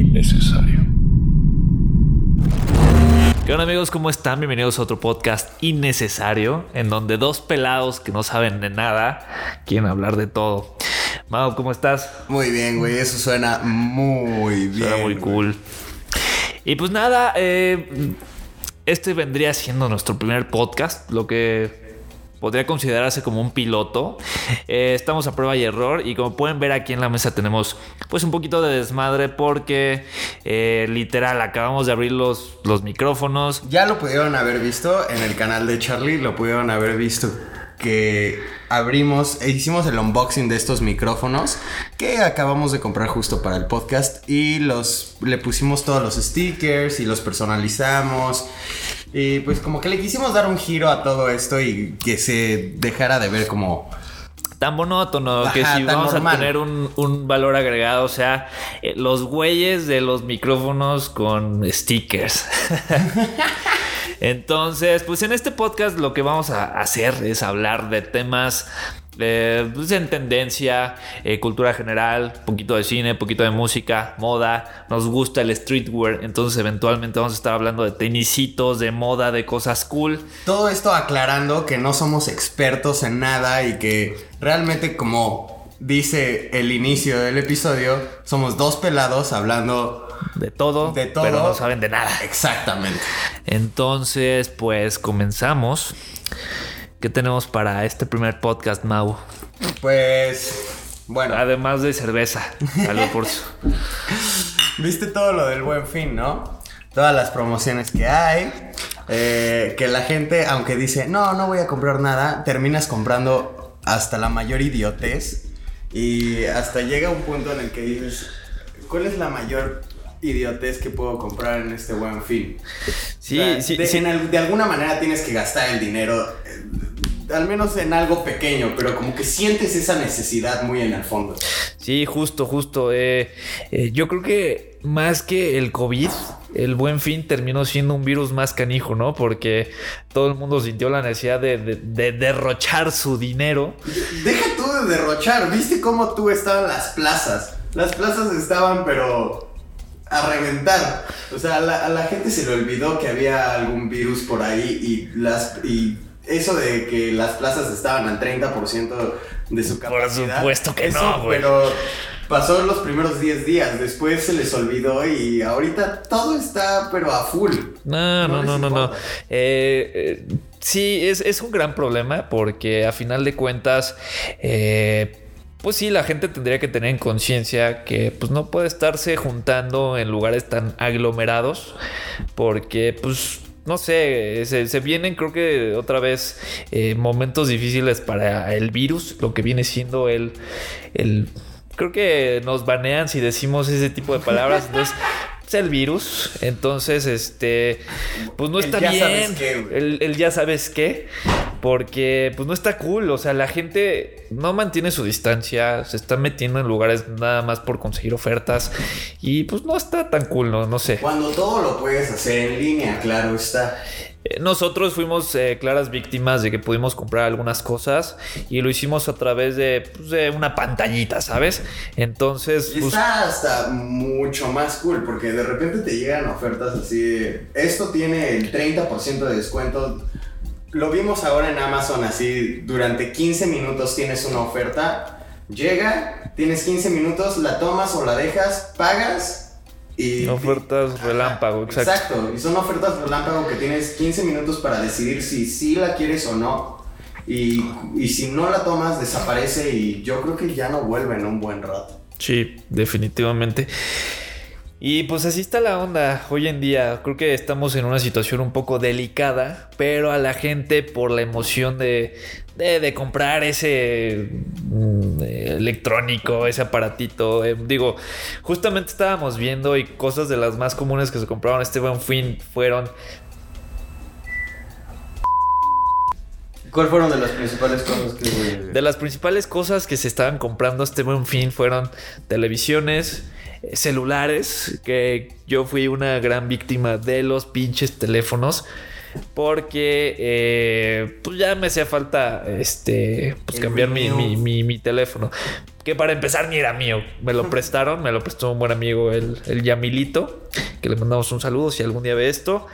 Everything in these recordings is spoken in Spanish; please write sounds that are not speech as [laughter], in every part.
innecesario. ¿Qué onda amigos? ¿Cómo están? Bienvenidos a otro podcast innecesario en donde dos pelados que no saben de nada quieren hablar de todo. Mau, ¿cómo estás? Muy bien, güey. Eso suena muy bien. Suena muy cool. Y pues nada, eh, este vendría siendo nuestro primer podcast, lo que podría considerarse como un piloto. [laughs] Eh, estamos a prueba y error y como pueden ver aquí en la mesa tenemos pues un poquito de desmadre porque eh, literal acabamos de abrir los, los micrófonos. Ya lo pudieron haber visto en el canal de Charlie, lo pudieron haber visto que abrimos e hicimos el unboxing de estos micrófonos que acabamos de comprar justo para el podcast y los le pusimos todos los stickers y los personalizamos y pues como que le quisimos dar un giro a todo esto y que se dejara de ver como tan monótono que Ajá, si tan vamos normal. a tener un, un valor agregado, o sea, eh, los güeyes de los micrófonos con stickers. [laughs] Entonces, pues en este podcast lo que vamos a hacer es hablar de temas eh, pues, en tendencia, eh, cultura general, poquito de cine, poquito de música, moda. Nos gusta el streetwear, entonces eventualmente vamos a estar hablando de tenisitos, de moda, de cosas cool. Todo esto aclarando que no somos expertos en nada y que realmente como dice el inicio del episodio, somos dos pelados hablando De todo, de todo. pero no saben de nada. Exactamente. Entonces, pues comenzamos. ¿Qué tenemos para este primer podcast, Mau? Pues bueno, Además de cerveza. Salud por su. [laughs] viste todo lo del buen fin, ¿no? Todas las promociones que hay. eh, que la gente, aunque dice, no, no voy a comprar nada, terminas comprando hasta la mayor idiotez. Y hasta llega un punto en el que dices, ¿cuál es la mayor idiotez que puedo comprar en este buen fin? Sí, O sea, sí, de, sí. en al- de alguna manera tienes que gastar el dinero, eh, al menos en algo pequeño, pero como que sientes esa necesidad muy en el fondo. Sí, justo, justo. Eh, eh, yo creo que más que el COVID, el buen fin terminó siendo un virus más canijo, ¿no? Porque todo el mundo sintió la necesidad de, de- de derrochar su dinero. Deja tú de derrochar, ¿viste cómo tú estaban las plazas? Las plazas estaban, pero a reventar. O sea, a la, a la gente se le olvidó que había algún virus por ahí y las y eso de que las plazas estaban al 30% de su Por capacidad. supuesto que eso, no, güey. Pero pasó los primeros 10 días, después se les olvidó y ahorita todo está pero a full. No, no, no, no, no. Eh, eh, sí, es, es un gran problema porque a final de cuentas, eh, pues sí, la gente tendría que tener en conciencia que pues no puede estarse juntando en lugares tan aglomerados porque pues... No sé, se, se vienen creo que otra vez eh, momentos difíciles para el virus, lo que viene siendo el, el... Creo que nos banean si decimos ese tipo de palabras. Entonces, es [laughs] el virus. Entonces, este, pues no El está ya bien. sabes qué, el, el ya sabes qué. Porque, pues no está cool. O sea, la gente no mantiene su distancia. Se está metiendo en lugares nada más por conseguir ofertas. Y pues no está tan cool, no, no sé. Cuando todo lo puedes hacer en línea, claro está. Nosotros fuimos eh, claras víctimas de que pudimos comprar algunas cosas y lo hicimos a través de, pues, de una pantallita, ¿sabes? Entonces, Y pues, está hasta mucho más cool porque de repente te llegan ofertas así de, esto tiene el 30% de descuento. Lo vimos ahora en Amazon así, durante 15 minutos tienes una oferta, llega, tienes 15 minutos, la tomas o la dejas, pagas y... ofertas relámpago, exacto. Exacto, y son ofertas relámpago que tienes 15 minutos para decidir si sí la quieres o no. Y, y si no la tomas, desaparece y yo creo que ya no vuelve en un buen rato. Sí, definitivamente. Y pues así está la onda hoy en día. Creo que estamos en una situación un poco delicada, pero a la gente por la emoción de, de, de comprar ese mm, electrónico, ese aparatito. eh, digo, justamente estábamos viendo y cosas de las más comunes que se compraron este buen fin fueron ¿Cuál fueron de las principales cosas que... De las principales cosas que se estaban comprando este buen fin fueron televisiones, celulares, que yo fui una gran víctima de los pinches teléfonos. porque eh, pues ya me hacía falta este pues El cambiar mi, mi- mi- mi teléfono. Que para empezar ni era mío. Me lo [laughs] prestaron, me lo prestó un buen amigo, el, el Yamilito. Que le mandamos un saludo si algún día ve esto.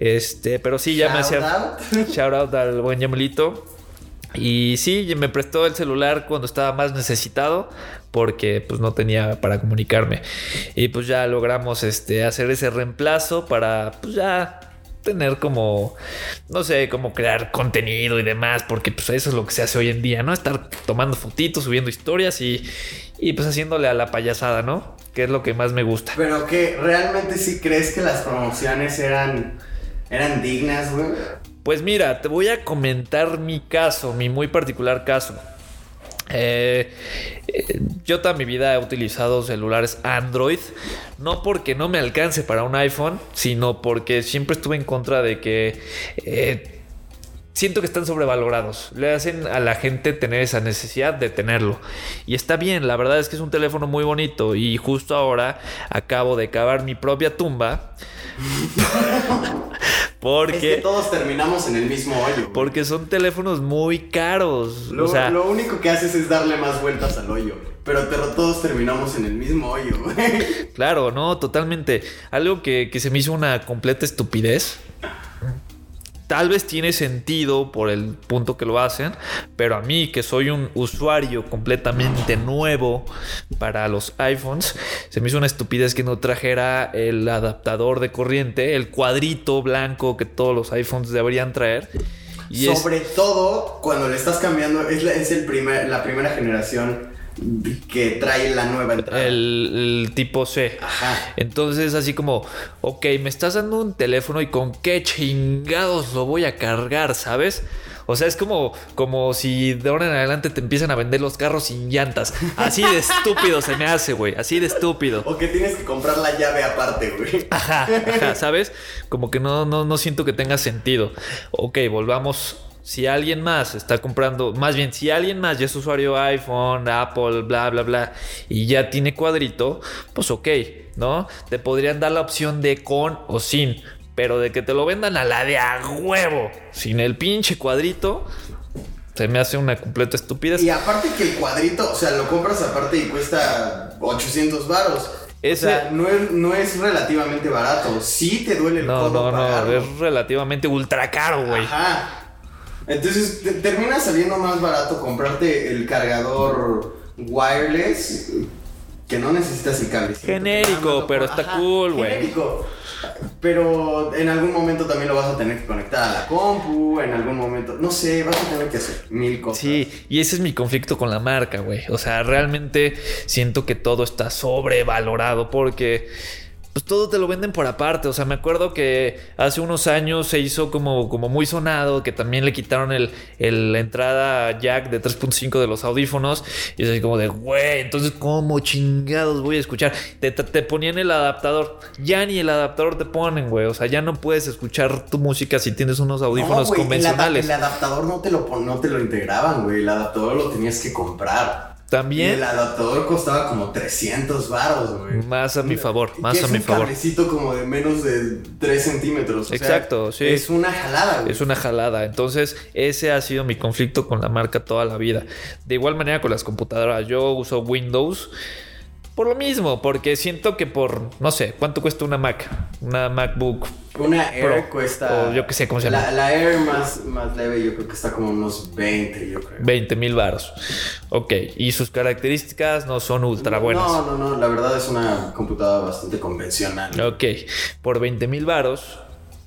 Este, pero sí, ya me hacía. Shout out. Shout out al buen Yamilito. Y sí, me prestó el celular cuando estaba más necesitado porque pues no tenía para comunicarme. Y pues ya logramos este, hacer ese reemplazo para pues ya tener como, no sé, como crear contenido y demás, porque pues eso es lo que se hace hoy en día, ¿no? Estar tomando fotitos, subiendo historias y, y pues haciéndole a la payasada, ¿no? Que es lo que más me gusta. Pero que realmente sí crees que las promociones eran eran dignas, güey. Pues mira, te voy a comentar mi caso, mi muy particular caso. Eh, eh, yo toda mi vida he utilizado celulares Android, no porque no me alcance para un iPhone, sino porque siempre estuve en contra de que eh, siento que están sobrevalorados. Le hacen a la gente tener esa necesidad de tenerlo. Y está bien, la verdad es que es un teléfono muy bonito y justo ahora acabo de cavar mi propia tumba. [laughs] porque... Es que todos terminamos en el mismo hoyo. güey. Porque son teléfonos muy caros. Lo, o sea, lo único que haces es darle más vueltas al hoyo. Pero te- todos terminamos en el mismo hoyo, güey. [laughs] claro, no, totalmente. Algo que, que se me hizo una completa estupidez. Tal vez tiene sentido por el punto que lo hacen, pero a mí, que soy un usuario completamente nuevo para los iPhones, se me hizo una estupidez que no trajera el adaptador de corriente, el cuadrito blanco que todos los iPhones deberían traer. Sobre todo cuando le estás cambiando, es, es el primer, la primera generación que trae la nueva entrada. el, el tipo C. Ajá. Entonces, así como, ok, me estás dando un teléfono y con qué chingados lo voy a cargar, ¿sabes? O sea, es como, como si de ahora en adelante te empiezan a vender los carros sin llantas. Así de estúpido se me hace, güey. Así de estúpido. O que tienes que comprar la llave aparte, güey. Ajá, ajá, ¿sabes? Como que no, no, no siento que tenga sentido. Ok, volvamos. Si alguien más está comprando, más bien, si alguien más ya es usuario iPhone, Apple, bla, bla, bla, y ya tiene cuadrito, pues ok, ¿no? Te podrían dar la opción de con o sin, pero de que te lo vendan a la de a huevo, sin el pinche cuadrito, se me hace una completa estupidez. Y aparte que el cuadrito, o sea, lo compras aparte y cuesta 800 varos. Ese- O sea, no es, no es relativamente barato. Sí te duele el No, codo no, no, pagarlo. es relativamente ultra caro, güey. Ajá. Entonces te- termina saliendo más barato comprarte el cargador wireless que no necesitas el cable. Genérico, pero está cool, güey. Genérico. Pero en algún momento también lo vas a tener que conectar a la compu, en algún momento, no sé, vas a tener que hacer mil cosas. Sí, y ese es mi conflicto con la marca, güey. O sea, realmente siento que todo está sobrevalorado porque pues todo te lo venden por aparte. O sea, me acuerdo que hace unos años se hizo como, como muy sonado, que también le quitaron el, el- la entrada jack de 3.5 de los audífonos. Y es así como de, güey, entonces, ¿cómo chingados voy a escuchar? Te, te- te ponían el adaptador. Ya ni el adaptador te ponen, güey. O sea, ya no puedes escuchar tu música si tienes unos audífonos No, güey, el convencionales. ada- El, adaptador no te, lo, no te lo integraban, güey. El adaptador lo tenías que comprar. Y También. el adaptador costaba como 300 baros, güey. Más a mi favor, más que a es mi un favor. cablecito como de menos de 3 centímetros. o sea, Exacto, sí. Es una jalada, güey. Es una jalada. Entonces, ese ha sido mi conflicto con la marca toda la vida. De igual manera con las computadoras. Yo uso Windows por lo mismo, porque siento que por, no sé, ¿cuánto cuesta una Mac? Una MacBook. Una Air Pro, cuesta. o yo qué sé cómo se la, llama. La Air más, más leve, yo creo que está como unos 20, yo creo. 20 mil baros. Ok, y sus características no son ultra buenas. No, no, no. La verdad es una computadora bastante convencional. Ok, por 20 mil varos,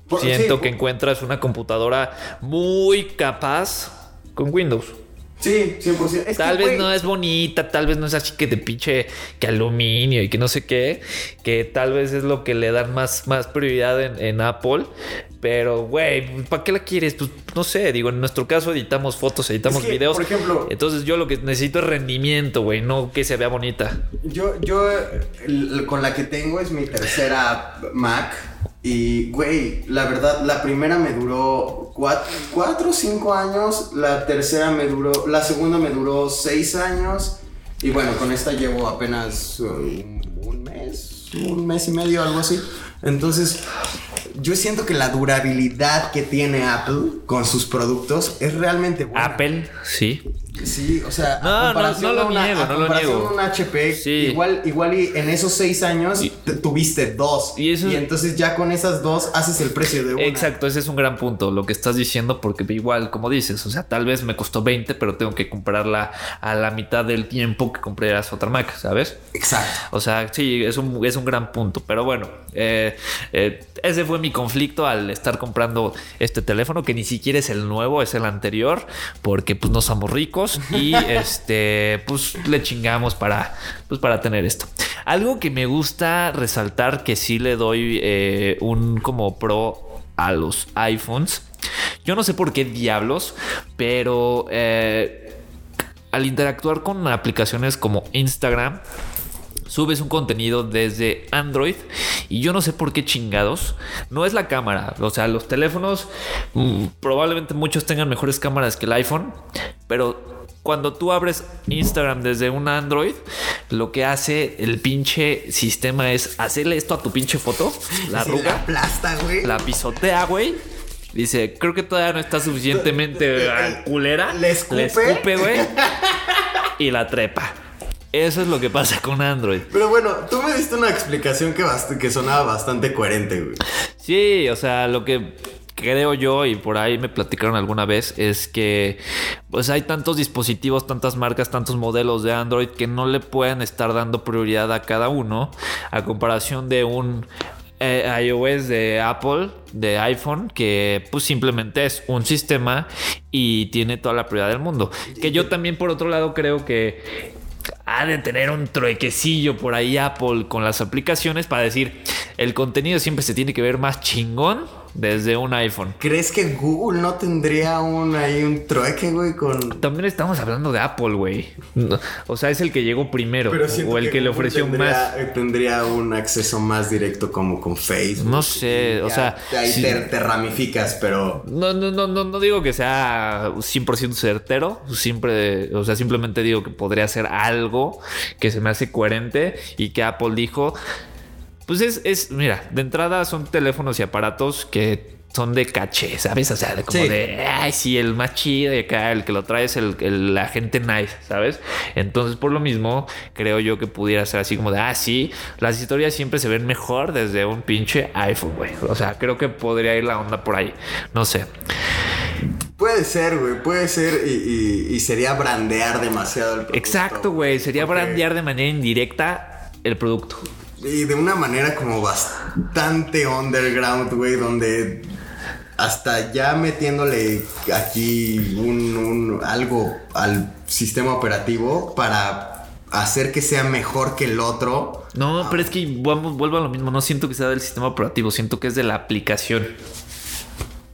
Por- siento sí, que por- encuentras una computadora muy capaz con Windows. Sí, 100%. Es tal que, vez no es bonita, tal vez no es así que de pinche que aluminio y que no sé qué, que tal vez es lo que le dan más, más prioridad en, en Apple. Pero, güey, ¿para qué la quieres? Pues no sé, digo, en nuestro caso editamos fotos, editamos Es que, videos. por ejemplo- entonces yo lo que necesito es rendimiento, güey, no que se vea bonita. Yo, yo con la que tengo es mi tercera Mac. Y, güey, la verdad, la primera me duró cuatro, o cinco años. La tercera me duró, la segunda me duró seis años. Y bueno, con esta llevo apenas un mes, un mes y medio, algo así. Entonces, yo siento que la durabilidad que tiene Apple con sus productos es realmente buena. Apple, sí. Sí, o sea, No, a comparación no lo una- niego, a no lo niego. un HP, Sí. igual, igual y en esos seis años Y- tuviste dos. y eso- entonces ya con esas dos haces el precio de una. Exacto, ese es un gran punto lo que estás diciendo, porque igual, como dices, o sea, tal vez me costó 20, pero tengo que comprarla a la mitad del tiempo que compraras otra Mac, ¿sabes? Exacto. O sea, sí, es un, es un gran punto. Pero bueno, eh, eh, ese fue mi conflicto al estar comprando este teléfono, que ni siquiera es el nuevo, es el anterior, porque pues no somos ricos y [laughs] este, pues le chingamos para, pues, para tener esto. Algo que me gusta resaltar, que sí le doy eh, un como pro a los iPhones. Yo no sé por qué diablos, pero... eh, al interactuar con aplicaciones como Instagram, subes un contenido desde Android y yo no sé por qué chingados. No es la cámara. O sea, los teléfonos mm, probablemente muchos tengan mejores cámaras que el iPhone, pero cuando tú abres Instagram desde un Android, lo que hace el pinche sistema es hacerle esto a tu pinche foto, la arruga, La aplasta, güey. la pisotea, güey. Dice, creo que todavía no está suficientemente [laughs] culera. Le escupe. Le escupe, güey. [laughs] y la trepa. Eso es lo que pasa con Android. Pero bueno, tú me diste una explicación que, que sonaba bastante coherente, güey. Sí, o sea, lo que creo yo y por ahí me platicaron alguna vez es que pues hay tantos dispositivos, tantas marcas, tantos modelos de Android que no le pueden estar dando prioridad a cada uno a comparación de un eh, iOS de Apple, de iPhone, que pues simplemente es un sistema y tiene toda la prioridad del mundo. Que yo también por otro lado creo que ha de tener un truequecillo por ahí Apple con las aplicaciones para decir el contenido siempre se tiene que ver más chingón desde un iPhone. ¿Crees que Google no tendría un ahí un trueque, güey, con También estamos hablando de Apple, güey. No, O sea, es el que llegó primero siento o el que, le ofreció tendría, más. eh, Tendría un acceso más directo como con Facebook. No sé, o sea, Ahí sí. te, te ramificas, pero. No, no, no, no, no digo que sea 100% certero, siempre, o sea, simplemente digo que podría ser algo que se me hace coherente y que Apple dijo, pues es, es, mira, de entrada son teléfonos y aparatos que son de caché, ¿sabes? O sea, de como Sí. de, ay, sí, el más chido y acá el que lo trae es el, el- la gente nice, ¿sabes? Entonces, por lo mismo, creo yo que pudiera ser así como de, ah, sí, las historias siempre se ven mejor desde un pinche iPhone, güey. O sea, creo que podría ir la onda por ahí. No sé. Puede ser, güey, puede ser y, y- y sería brandear demasiado el producto. Exacto, güey. Sería brandear de manera indirecta el producto. Y de una manera como bastante underground, güey, donde hasta ya metiéndole aquí un, algo al sistema operativo para hacer que sea mejor que el otro. No, pero es que vuelvo a lo mismo. No siento que sea del sistema operativo, siento que es de la aplicación.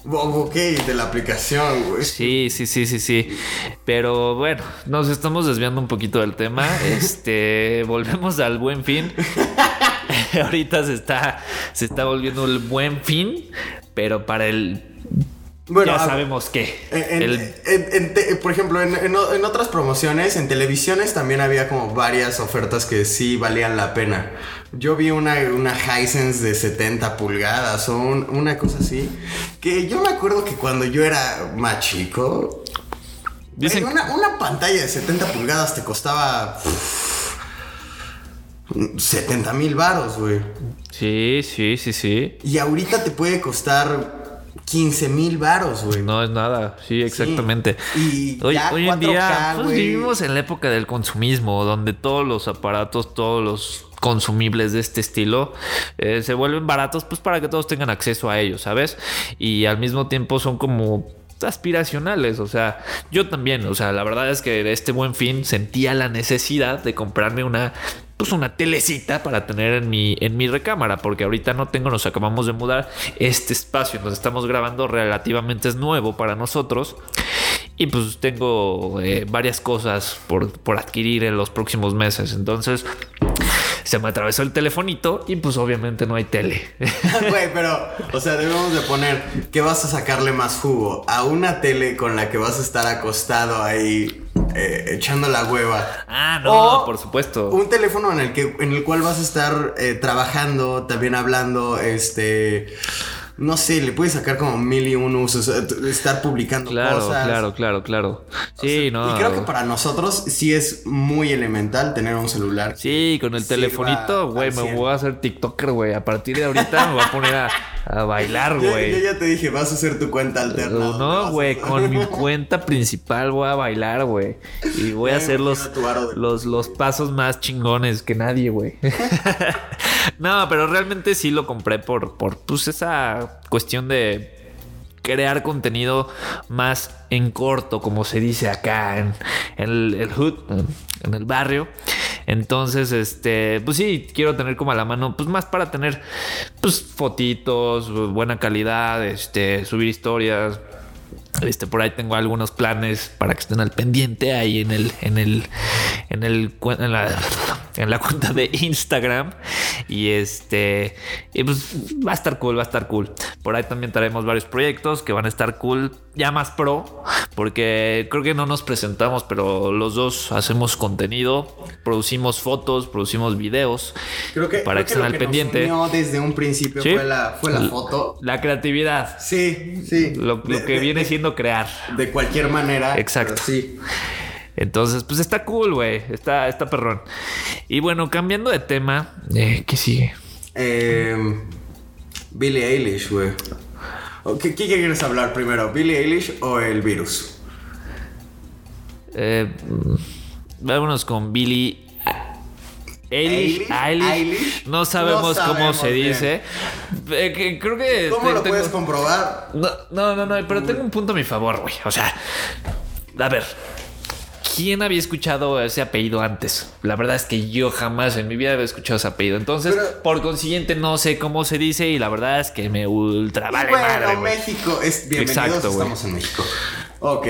Ok, de la aplicación, güey. Sí, sí, sí, sí, sí. Pero bueno, nos estamos desviando un poquito del tema. [laughs] Este, volvemos al buen fin. [laughs] [laughs] Ahorita se está, se está volviendo el buen fin, pero para el Bueno, ya sabemos qué. En- en- El- en- en te- por ejemplo, en, otras promociones, en televisiones también había como varias ofertas que sí valían la pena. Yo vi una, una Hisense de 70 pulgadas o un- una cosa así. Que yo me acuerdo que cuando yo era más chico, Dicen- una, una pantalla de 70 pulgadas te costaba uf, 70 mil varos, güey. sí, sí, sí, sí. Y ahorita te puede costar 15 mil varos, güey. No es nada, sí, exactamente. Y hoy, ya hoy en 4K, día pues, vivimos en la época del consumismo, donde todos los aparatos, todos los consumibles de este estilo eh, se vuelven baratos, pues para que todos tengan acceso a ellos, ¿sabes? Y al mismo tiempo son como aspiracionales, o sea, yo también, o sea, la verdad es que de este buen fin sentía la necesidad de comprarme una pues una telecita para tener en mi en mi recámara, porque ahorita no tengo, nos acabamos de mudar este espacio en donde estamos grabando relativamente nuevo para nosotros. Y pues tengo eh, varias cosas por, por adquirir en los próximos meses. Entonces se me atravesó el telefonito y pues obviamente no hay tele. [laughs] Güey, pero, o sea, debemos de poner que vas a sacarle más jugo a una tele con la que vas a estar acostado ahí eh, echando la hueva. ah, no, O por supuesto. Un teléfono en el que en el cual vas a estar eh, trabajando, también hablando, este no sé, le puedes sacar como mil y un usos, eh, estar publicando Claro, cosas. claro, claro, claro. Sí, no. Y creo que para nosotros sí es muy elemental tener un celular. Sí, con el telefonito, güey, me 100. voy a hacer TikToker, güey. A partir de ahorita me voy a poner a, [laughs] a bailar, güey. yo ya te dije, vas a hacer tu cuenta alterna. No, güey, con mi [laughs] cuenta principal voy a bailar, güey. Y voy a hacer los, los, los [laughs] pasos más chingones que nadie, güey. [laughs] no, pero realmente sí lo compré por, por pues, esa cuestión de crear contenido más en corto, como se dice acá en, el, el hood, en- el barrio. Entonces, este, pues sí, quiero tener como a la mano, pues más para tener, pues fotitos, buena calidad, este, subir historias. Este, por ahí tengo algunos planes para que estén al pendiente ahí en el, en el, en el, en la, en la cuenta de Instagram. Y este, y pues va a estar cool, va a estar cool. Por ahí también traemos varios proyectos que van a estar cool, ya más pro, porque creo que no nos presentamos, pero los dos hacemos contenido, producimos fotos, producimos videos. Creo que, para creo que estén al pendiente. unió desde un principio Sí. fue la, fue la foto. La creatividad, Sí, sí. lo, lo De- que de- viene de- siendo crear. De cualquier manera. Exacto. Sí. Entonces, pues está cool, güey. Está, está perrón. Y bueno, cambiando de tema, eh, ¿qué sigue? Eh, Billie Eilish, güey. ¿O ¿Qué, ¿Qué quieres hablar primero? ¿Billie Eilish o el virus? Eh, vámonos con Billy. Eilish, Eilish, Eilish. Eilish. No sabemos No cómo se bien. dice. Eh, que creo que. ¿Cómo te- lo tengo- puedes comprobar? No, no, no, no, pero tengo un punto a mi favor, güey. O sea, a ver. ¿Quién había escuchado ese apellido antes? La verdad es que yo jamás en mi vida había escuchado ese apellido. Entonces, Pero- por consiguiente, no sé cómo se dice y la verdad es que me ultra vale bueno, madre. México es bienvenidos, Exacto, estamos en México. Ok.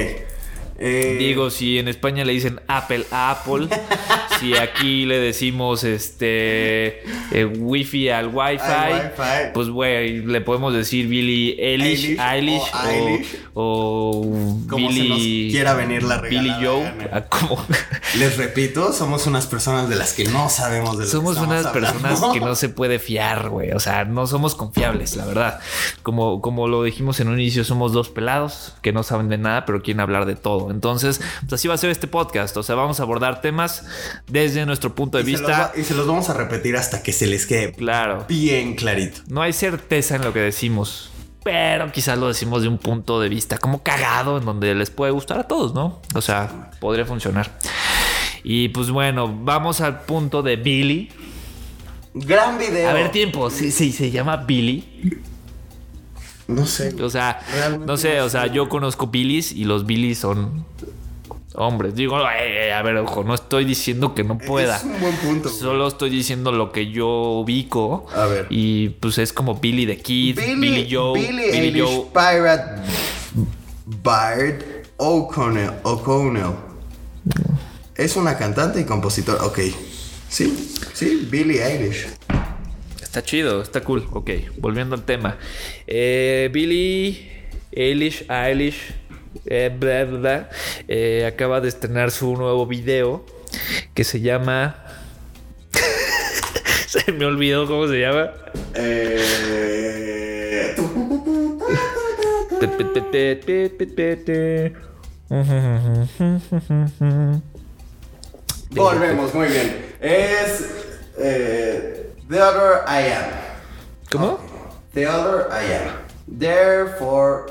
Eh, Digo, si en España le dicen Apple a Apple, [laughs] si aquí le decimos este eh, Wi-Fi al Wi-Fi, pues güey, le podemos decir Billy Eilish, Eilish Eilish, o o, se Billy nos quiera venir la Billy Joe, ah, como- [laughs] Les repito, somos unas personas de las que no sabemos de lo somos que unas hablando. personas que no [laughs] se puede fiar, güey, o sea, no somos confiables, la verdad. Como como lo dijimos en un inicio, somos dos pelados que no saben de nada, pero quieren hablar de todo. Entonces, pues así va a ser este podcast, o sea, vamos a abordar temas desde nuestro punto de Y se los vista. va- y se los vamos a repetir hasta que se les quede Claro. bien clarito. No hay certeza en lo que decimos. Pero quizás lo decimos de un punto de vista como cagado, en donde les puede gustar a todos, ¿no? O sea, podría funcionar. Y pues bueno, vamos al punto de Billy. Gran video. A ver, tiempo. Sí, sí, se llama Billy. No sé. O sea, Realmente no sé, no o sea, yo conozco Billys y los Billys son hombres. Digo, eh, eh, a ver, ojo, no estoy diciendo que no pueda. Es un buen punto. Solo estoy diciendo lo que yo ubico. A ver. Y pues es como Billy the Kid, Billy, Joe, Billy Billy Eilish Joe. Pirate Bard O'Connell. O'Connell. Es una cantante y compositora. Ok. Sí, sí, Billie Eilish. Está chido, está cool. Ok, volviendo al tema. Eh, Billy Eilish, Eilish, eh, bla, bla, bla, eh, acaba de estrenar su nuevo video que se llama. se me olvidó cómo se llama. Eh... Volvemos, muy bien. Es. eh, the other I am. ¿Cómo? The other I am. Therefore.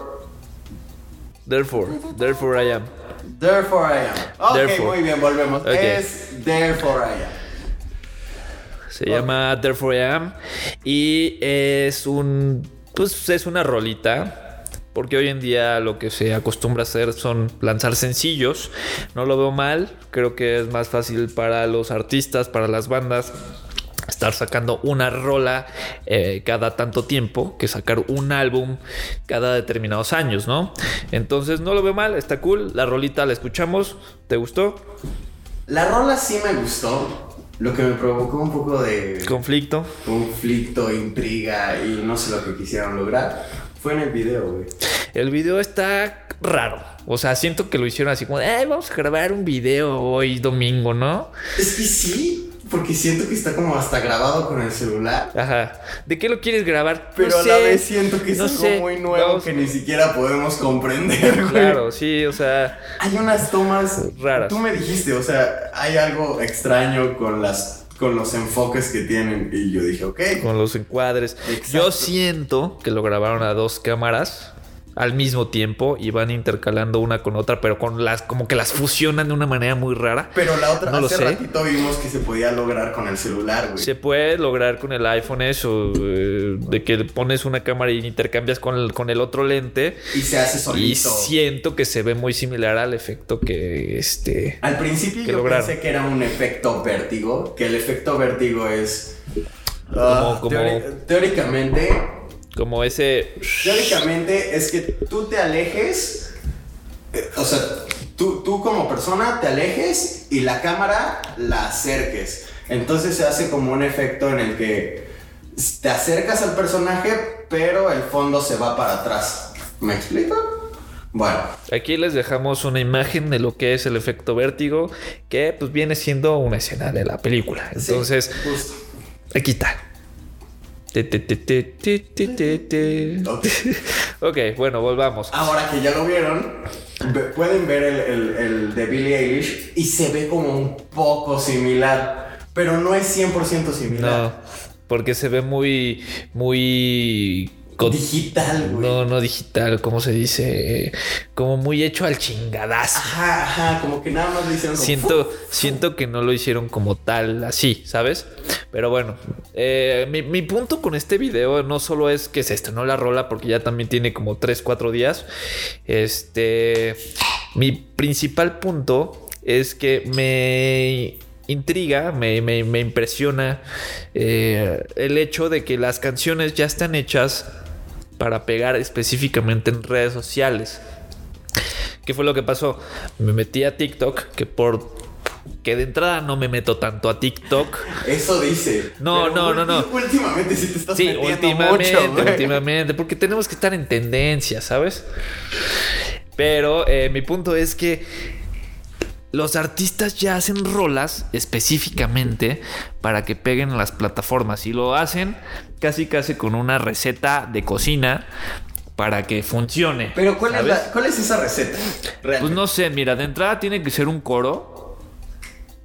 Therefore, therefore I am. Therefore I am. Ok, Therefore. muy bien, volvemos. Ok. Es Therefore I am. Se llama Therefore I Am. Y es un. Pues es una rolita. Porque hoy en día lo que se acostumbra a hacer son lanzar sencillos. No lo veo mal. Creo que es más fácil para los artistas, para las bandas. Estar sacando una rola eh, cada tanto tiempo que sacar un álbum cada determinados años, ¿no? Entonces no lo veo mal, está cool. La rolita la escuchamos. ¿Te gustó? La rola sí me gustó. Lo que me provocó un poco de Conflicto. conflicto, intriga y no sé lo que quisieron lograr fue en el video, güey. El video está raro. O sea, siento que lo hicieron así como, "Ay, vamos a grabar un video hoy domingo, ¿no? Es que sí, porque siento que está como hasta grabado con el celular. Ajá. ¿De qué lo quieres grabar? Pero No a la vez siento que es no algo sé. muy nuevo Vamos- que ni siquiera podemos comprender, [laughs] güey. Claro, sí, o sea, Hay unas tomas Raras. Tú me dijiste, o sea, hay algo extraño con las con los enfoques que tienen y yo dije, ok. con los encuadres. Exacto. Yo siento que lo grabaron a dos cámaras al mismo tiempo y van intercalando una con otra, pero con las como que las fusionan de una manera muy rara. Pero la otra, No lo hace sé. ratito vimos que se podía lograr con el celular, güey. Se puede lograr con el iPhone eso, eh, de que pones una cámara y intercambias con el, con el otro lente. Y se hace Y solito. siento que se ve muy similar al efecto que este. Al principio que yo lograron. pensé que era un efecto vértigo, que el efecto vértigo es... ah, como- teóricamente, Como ese. teóricamente es que tú te alejes, eh, o sea, tú, tú como persona te alejes y la cámara la acerques. Entonces se hace como un efecto en el que te acercas al personaje, pero el fondo se va para atrás. ¿Me explico? Bueno, Aquí les dejamos una imagen de lo que es el efecto vértigo, que pues viene siendo una escena de la película. Entonces, sí, justo. aquí está. Ok. Bueno, volvamos. Ahora que ya lo vieron, pueden ver el, el- el de Billie Eilish y se ve como un poco similar, pero no es 100% similar. No, porque se ve muy, muy... Digital, güey. No, no digital, ¿cómo se dice? Como muy hecho al chingadazo. Ajá, ajá, como que nada más le hicieron como Siento, siento que no lo hicieron como tal, así, ¿sabes? Pero bueno, eh, mi, mi punto con este video no solo es que se estrenó la rola, porque ya también tiene como 3, 4 días. Este, mi principal punto es que me intriga, me, me- me impresiona eh, el hecho de que las canciones ya están hechas para pegar específicamente en redes sociales. ¿Qué fue lo que pasó? Me metí a TikTok, que por que de entrada no me meto tanto a TikTok. Eso dice. No, no, no, no. [laughs] Últimamente sí te estás Sí, metiendo últimamente, mucho, últimamente, porque tenemos que estar en tendencia, ¿sabes? Pero eh, mi punto es que los artistas ya hacen rolas específicamente para que peguen en las plataformas y lo hacen casi casi con una receta de cocina para que funcione. Pero ¿cuál es, ¿sabes? la- ¿cuál es esa receta? Pues no sé, mira, de entrada tiene que ser un coro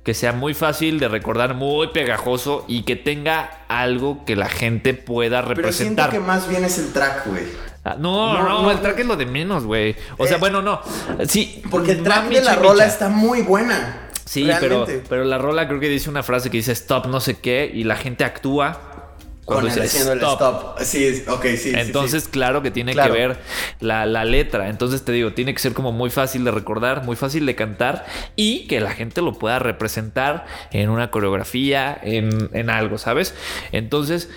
que sea muy fácil de recordar, muy pegajoso y que tenga algo que la gente pueda Pero siento representar. que más bien es el track, güey. Ah, no, No, no, no, el track es lo de menos, güey. O Eh, sea, bueno, no. Sí, Porque el track de la rola está muy buena. Sí, pero, realmente. pero la rola creo que dice una frase que dice stop, no sé qué, y la gente actúa Con cuando el dice haciendo el stop. Sí, ok, sí. sí, Entonces, sí. claro que tiene Claro. que ver la, la letra. Entonces te digo, tiene que ser como muy fácil de recordar, muy fácil de cantar y que la gente lo pueda representar en una coreografía, en, en algo, ¿sabes? Entonces,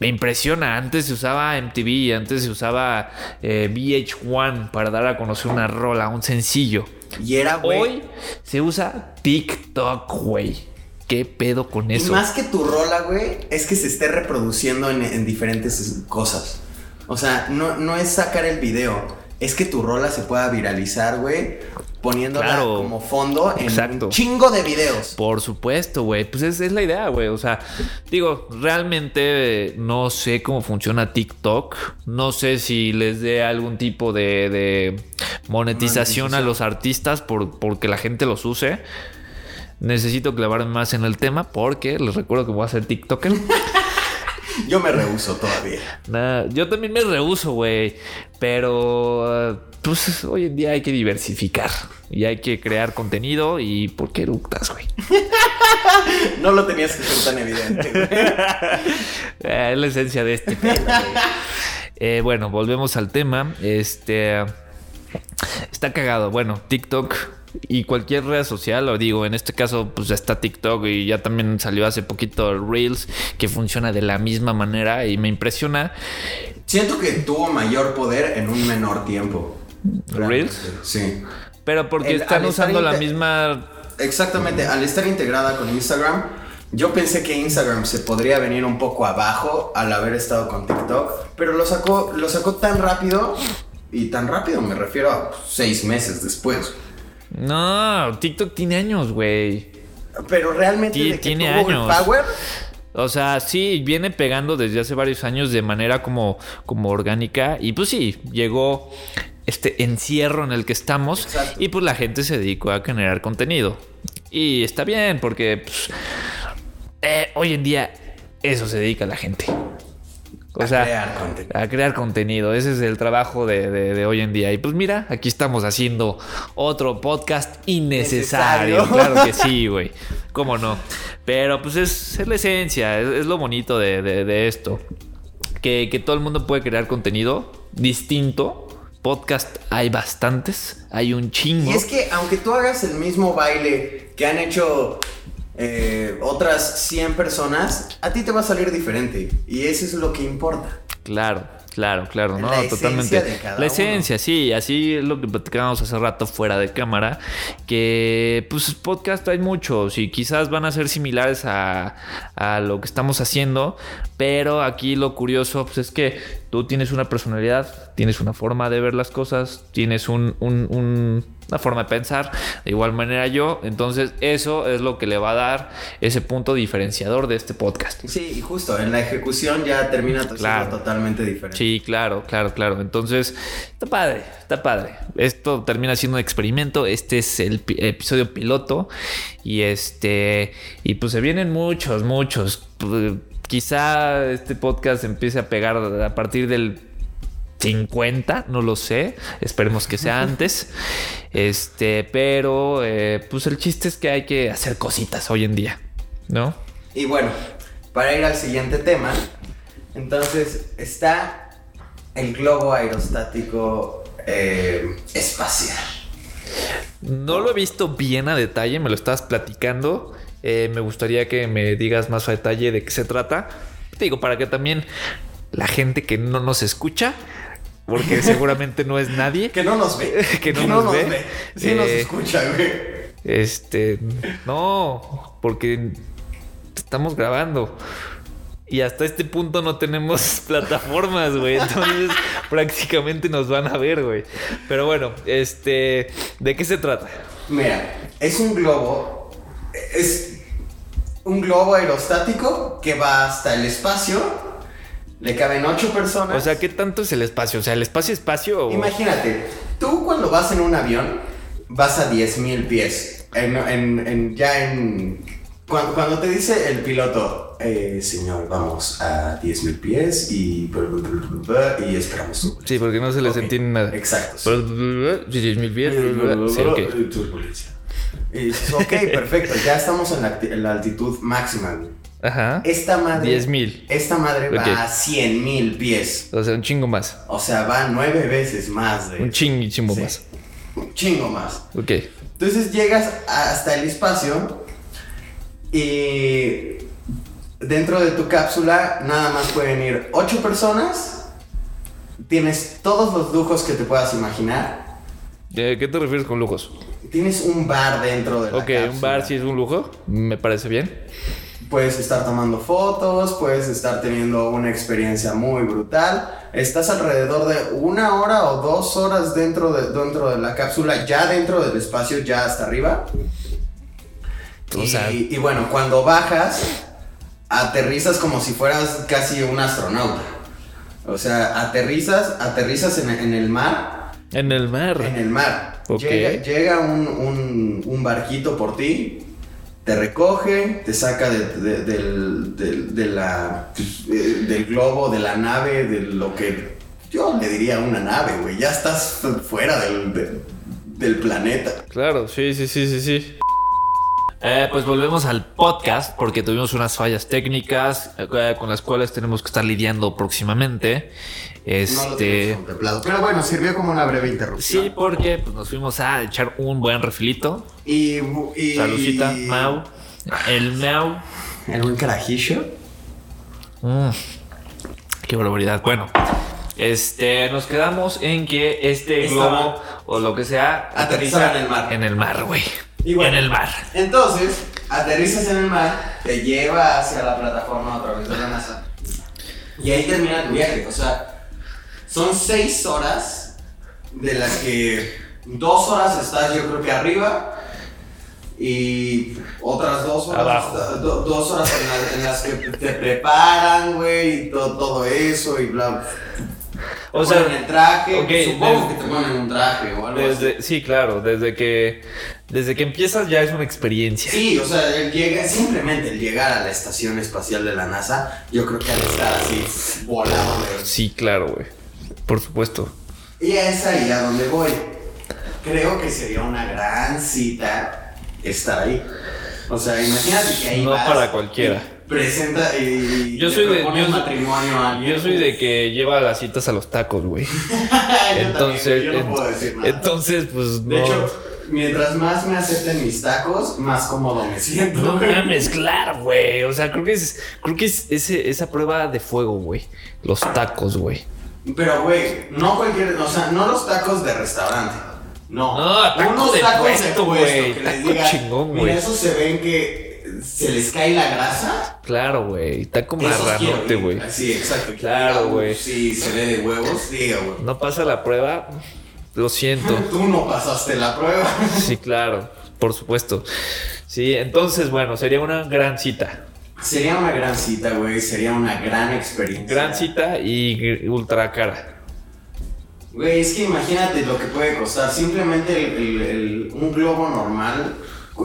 me impresiona. Antes se usaba MTV, antes se usaba eh, VH1 para dar a conocer una rola, un sencillo. Y era, güey. Hoy se usa TikTok, güey. ¿Qué pedo con Y eso? más que tu rola, güey, es que se esté reproduciendo en, en diferentes cosas. O sea, no, no es sacar el video, es que tu rola se pueda viralizar, güey, poniéndola Claro. como fondo en Exacto. un chingo de videos. Por supuesto, güey. Pues es, es la idea, güey. O sea, digo, realmente eh, no sé cómo funciona TikTok. No sé si les dé algún tipo de, de monetización, a los artistas por, porque la gente los use. Necesito clavarme más en el tema porque les recuerdo que voy a ser TikToker. [laughs] [laughs] Yo me rehuso todavía. Nah, yo también me rehuso, güey. Pero, eh, pues hoy en día hay que diversificar y hay que crear contenido. ¿Y por qué eructas, güey? [laughs] No lo tenías que ser tan evidente. [laughs] Eh, es la esencia de este. Eh, bueno, volvemos al tema. Este está cagado. Bueno, TikTok y cualquier red social, o digo, en este caso, pues está TikTok y ya también salió hace poquito el Reels, que funciona de la misma manera y me impresiona. Siento que tuvo mayor poder en un menor tiempo. ¿Reels? Sí. Pero porque El- están usando la misma. Exactamente, al estar integrada con Instagram, yo pensé que Instagram se podría venir un poco abajo al haber estado con TikTok, pero lo sacó, lo sacó tan rápido, y tan rápido me refiero a seis meses después. No, TikTok tiene años, güey. Pero realmente Ti- de que tiene el años. power. O sea, sí, viene pegando desde hace varios años de manera como, como orgánica. Y pues sí, llegó este encierro en el que estamos. Exacto. Y pues la gente se dedicó a generar contenido. Y está bien, porque pues, eh, hoy en día eso se dedica a la gente. O A sea, crear contenido. a crear contenido. Ese es el trabajo de, de- de hoy en día. Y pues mira, aquí estamos haciendo otro podcast innecesario. Necesario. Claro que [laughs] sí, güey. ¿Cómo no? Pero pues es, es la esencia, es, es lo bonito de, de- de esto. Que, que todo el mundo puede crear contenido distinto. Podcast hay bastantes, hay un chingo. Y es que aunque tú hagas el mismo baile que han hecho eh, otras 100 personas, a ti te va a salir diferente. Y eso es lo que importa. Claro, claro, claro, ¿no? La Totalmente. de cada la esencia, sí, así es lo que platicábamos hace rato fuera de cámara, que pues podcast hay muchos y quizás van a ser similares a, a lo que estamos haciendo, pero aquí lo curioso pues, es que tú tienes una personalidad, tienes una forma de ver las cosas, tienes un, un- un- una forma de pensar, de igual manera yo, entonces eso es lo que le va a dar ese punto diferenciador de este podcast. Sí, y justo en la ejecución ya termina Claro. totalmente diferente. Sí, claro, claro, claro. Entonces, está padre, está padre. Esto termina siendo un experimento. Este es el pi- episodio piloto. Y este. Y pues se vienen muchos, muchos. Pues, Quizá este podcast empiece a pegar a partir del 50, no lo sé. Esperemos que sea antes. Este, pero eh, pues el chiste es que hay que hacer cositas hoy en día, ¿no? Y bueno, para ir al siguiente tema, entonces está el globo aerostático eh, espacial. No lo he visto bien a detalle, me lo estabas platicando. Eh, me gustaría que me digas más a detalle de qué se trata. Te digo, para que también la gente que no nos escucha, porque [laughs] seguramente no es nadie, Que no nos ve. [laughs] Que no nos ve. Sí nos Eh, escucha, güey. este, no, porque estamos grabando. Y hasta este punto no tenemos [laughs] plataformas, güey. Entonces prácticamente nos van a ver, güey. Pero bueno, este, ¿de qué se trata? Mira, es un globo. Es un globo aerostático que va hasta el espacio. Le caben ocho personas. O sea, ¿qué tanto es el espacio? O sea, ¿el espacio espacio o...? Imagínate, tú cuando vas en un avión, vas a 10.000 pies. En, en- en- ya en. Cuando, cuando te dice el piloto, eh, señor, vamos a 10.000 pies y. y esperamos Sí, porque no se les Ok, entiende nada. Exacto. sí. Pero, sí, diez mil pies. Sí, ok. Turbulencia. Y dices, ok, perfecto, ya estamos en la, en la altitud máxima. Ajá. Esta madre. 10,000. Esta madre va a 100.000 pies. O sea, un chingo más. O sea, va nueve veces más de. Un chingo Sí. más. Un chingo más. Ok. Entonces llegas hasta el espacio y dentro de tu cápsula nada más pueden ir 8 personas. Tienes todos los lujos que te puedas imaginar. ¿De qué te refieres con lujos? Tienes un bar dentro de la Ok, cápsula. un bar sí es un lujo. Me parece bien. Puedes estar tomando fotos, puedes estar teniendo una experiencia muy brutal. Estás alrededor de una hora o dos horas dentro de, dentro de la cápsula, ya dentro del espacio, ya hasta arriba. O y, sea- y bueno, cuando bajas, aterrizas como si fueras casi un astronauta. O sea, aterrizas, aterrizas en, en el mar, En el mar. en el mar. Llega, llega un, un- un barquito por ti, te recoge, te saca de- de- la, eh, del globo, de la nave, de lo que yo le diría una nave, güey. Ya estás fuera del, del- del planeta. Claro, sí, sí, sí, sí, sí. Eh, pues volvemos al podcast porque tuvimos unas fallas técnicas eh, con las cuales tenemos que estar lidiando próximamente. No lo Este. Pero bueno, sirvió como una breve interrupción. Sí, porque pues, nos fuimos a echar un buen refilito. Y, y Salucita, Mau. El Mau. El buen carajillo. Mm, qué barbaridad. Bueno, este, nos quedamos en que este Estaba- globo o lo que sea Aterrizaba en el mar. En el mar, güey. Bueno, en el mar. Entonces, aterrizas en el mar, te lleva hacia la plataforma a través de la NASA. Y ahí termina tu viaje. O sea, son seis horas de las que dos horas estás yo creo que arriba y otras dos horas, Abajo. do- dos horas en, la- en las que te preparan, güey, y to- todo eso y bla. O sea, sea, el traje, supongo desde- que te ponen un traje o algo así. Desde, sí, claro, desde que desde que empiezas ya es una experiencia. Sí, o sea, el llega, simplemente el llegar a la estación espacial de la NASA, yo creo que al estar así volado, güey. Sí, claro, güey. Por supuesto. Y es ahí a donde voy. Creo que sería una gran cita estar ahí. O sea, imagínate que ahí No vas para cualquiera. y Presenta y Yo le soy de- propone yo soy- matrimonio a alguien. Yo soy de que lleva las citas a los tacos, güey. [laughs] Yo Entonces, también, yo no puedo decir nada. entonces, pues no. de hecho, mientras más me acepten mis tacos, más cómodo me siento. no [laughs] mames, claro, güey. O sea, creo que es, creo que es ese, esa prueba de fuego, güey. Los tacos, güey. Pero, güey, no cualquier, o sea, no los tacos de restaurante. No, No, taco unos de tacos puesto, güey, que les diga, chingón, mira, esos se ven que se les cae la grasa. Claro, güey. Taco marranote, güey. Sí, exacto. Claro, güey. Sí, se ve de huevos, diga, güey. No pasa la prueba. Lo siento. [laughs] Tú no pasaste la prueba. Sí, claro. Por supuesto. Sí, entonces, bueno, sería una gran cita. Sería una gran cita, güey. Sería una gran experiencia. Gran cita y ultra cara. Güey, es que imagínate lo que puede costar. Simplemente el- el- el- un globo normal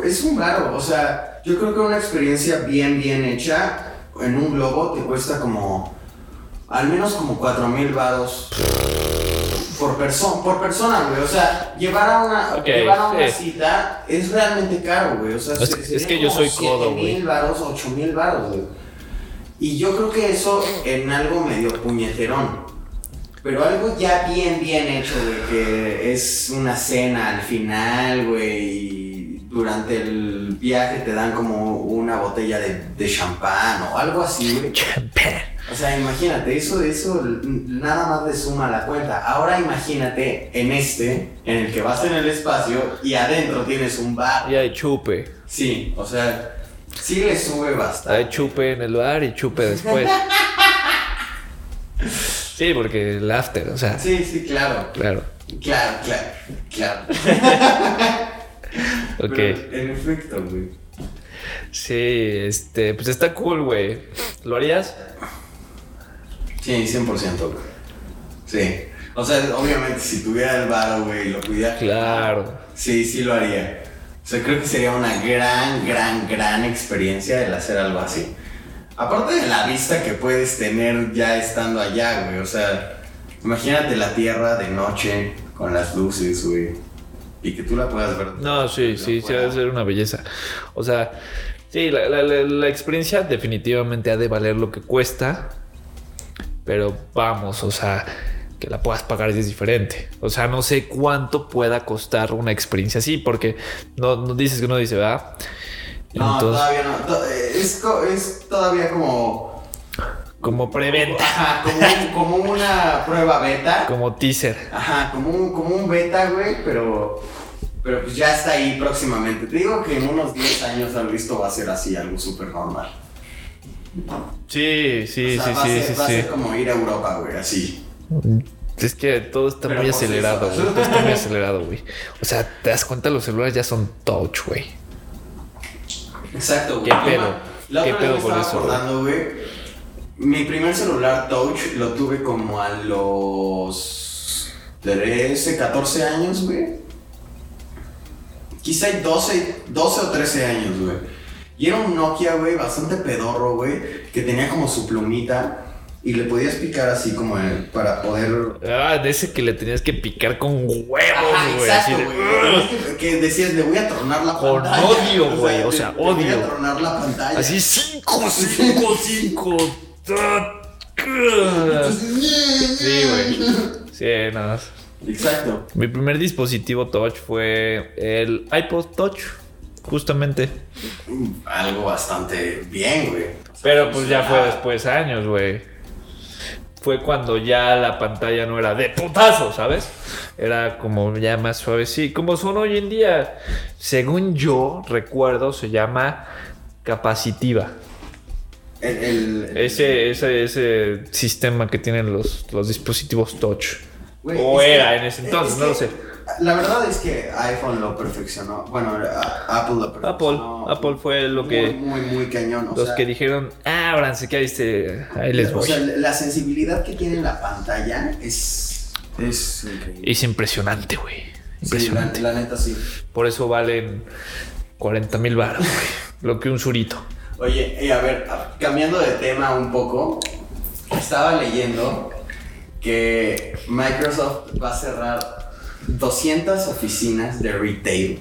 es un varo. O sea, yo creo que una experiencia bien, bien hecha en un globo te cuesta como. Al menos como 4 mil varos por, perso por persona, güey. O sea, llevar a una, llevar a una cita es realmente caro, güey. O sea, Es- se- es que yo soy codo, 7 mil güey. varos, 8 mil varos, güey. Y yo creo que eso en algo medio puñeterón. Pero algo ya bien, bien hecho, güey, que es una cena al final, güey, y durante el viaje te dan como una botella de, de champán o algo así, güey. Champán. O sea, imagínate, eso, eso nada más le suma a la cuenta. Ahora imagínate en este, en el que vas en el espacio y adentro tienes un bar. Y hay chupe. Sí, o sea, sí le sube bastante. Hay chupe en el bar y chupe después. [laughs] Sí, porque el after, o sea, Sí, sí, claro. claro. Claro, claro, claro. [laughs] Ok. Pero, en efecto, güey. Sí, este, pues está cool, güey. ¿Lo harías? Sí, 100%, güey. Sí. O sea, obviamente, si tuviera el bar, güey, lo pudiera. Claro. Sí, sí lo haría. O sea, creo que sería una gran, gran, gran experiencia el hacer algo así. Aparte de la vista que puedes tener ya estando allá, güey. O sea, imagínate la tierra de noche con las luces, güey. Y que tú la puedas ver. No, sí, sí, sí, afuera. ha de ser una belleza. O sea, sí, la, la- la- la experiencia definitivamente ha de valer lo que cuesta. Pero vamos, o sea, que la puedas pagar es diferente. O sea, no sé cuánto pueda costar una experiencia así, porque no, no dices que uno dice, ¿verdad? No, Entonces, todavía no. to- Es, es todavía como. como preventa, Ajá, como, como una prueba beta. como teaser. Ajá, como un, como un beta, güey, pero. Pero pues ya está ahí próximamente. Te digo que en unos 10 años al visto va a ser así, algo súper normal. Sí, sí, O sea, sí, va a sí, ser, sí, va a sí. ser como ir a Europa, güey, así. Es que todo está Pero muy pues acelerado, güey. Todo está muy acelerado, güey. O sea, te das cuenta, los celulares ya son touch, güey. Exacto, güey. ¿Qué pedo? La ¿Qué pedo me con eso, güey? acordando, güey. Mi primer celular touch lo tuve como a los 13, 14 años, güey. Quizá hay 12, 12 o 13 años, güey. Y era un Nokia, güey, bastante pedorro, güey, que tenía como su plumita y le podías picar así como el- para poder Ah, de ese que le tenías que picar con huevos, Ajá, güey. así exacto, de- güey. Que- decías, le voy a tronar la Con pantalla. odio, [laughs] güey, o sea, le- le Voy odio. a tronar la pantalla. Así 5, 5, 5. Sí, güey. Sí, nada. más. Exacto. Mi primer dispositivo touch fue el iPod Touch, justamente. Algo bastante bien, güey. Pero pues ya fue después años, güey. Fue cuando ya la pantalla no era de putazo, ¿sabes? Era como ya más suave. Sí, como son hoy en día. Según yo recuerdo, se llama capacitiva. El, el- el- Ese, ese, ese sistema que tienen los, los dispositivos touch. O que- era en ese entonces, es no lo sé. La verdad es que iPhone lo perfeccionó. Bueno, Apple lo perfeccionó. Apple, Apple fue lo que. Muy, muy, cañón. los que dijeron, ah, ábranse, ¿qué viste? Ahí les voy. O sea, la sensibilidad que tiene la pantalla es. Es increíble. Es impresionante, güey. Impresionante. Sí, la, neta sí. Por eso valen 40 mil baros, güey. lo que un surito. Oye, y a ver, cambiando de tema un poco, estaba leyendo que Microsoft va a cerrar 200 oficinas de retail.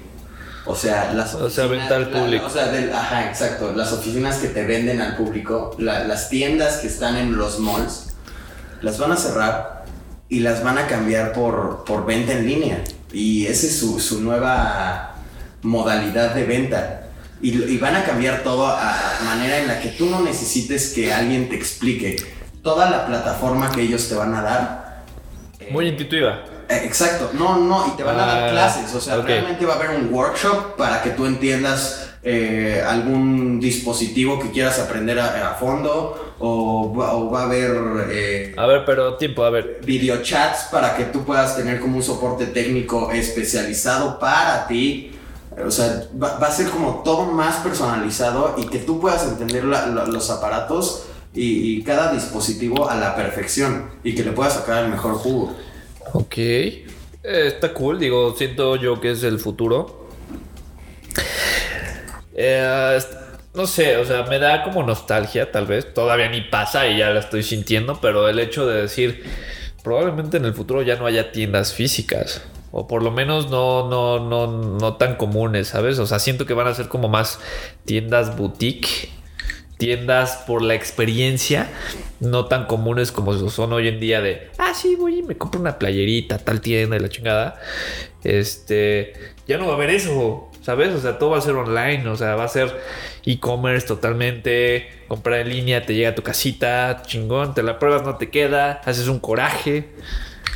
O sea, las oficinas. O sea, venta al público. o sea, ajá, exacto. Las oficinas que te venden al público, las tiendas que están en los malls, las van a cerrar y las van a cambiar por, por venta en línea. Y esa es su, su nueva modalidad de venta. Y, y, van a cambiar todo a manera en la que tú no necesites que alguien te explique toda la plataforma que ellos te van a dar. Muy intuitiva. Eh, exacto, no, no, y te van a dar ah, clases, o sea, realmente va a haber un workshop para que tú entiendas eh, algún dispositivo que quieras aprender a, fondo o, va a haber... Eh, a ver, pero tiempo, a ver. Videochats para que tú puedas tener como un soporte técnico especializado para ti. O sea, va, a ser como todo más personalizado y que tú puedas entender los aparatos y, cada dispositivo a la perfección y que le pueda sacar el mejor jugo. Ok. Eh, está cool, digo, siento yo que es el futuro. Eh, no sé, o sea, me da como nostalgia tal vez. Todavía ni pasa y ya la estoy sintiendo, pero el hecho de decir, probablemente en el futuro ya no haya tiendas físicas. O por lo menos no, no, no, no tan comunes, ¿sabes? O sea, siento que van a ser como más tiendas boutique tiendas por la experiencia no tan comunes como son hoy en día de, ah, sí, voy y me compro una playerita, tal tienda y la chingada. Este, ya no va a haber eso, ¿sabes? O sea, todo va a ser online, o sea, va a ser e-commerce totalmente, comprar en línea, te llega a tu casita, chingón, te la pruebas, no te queda, haces un coraje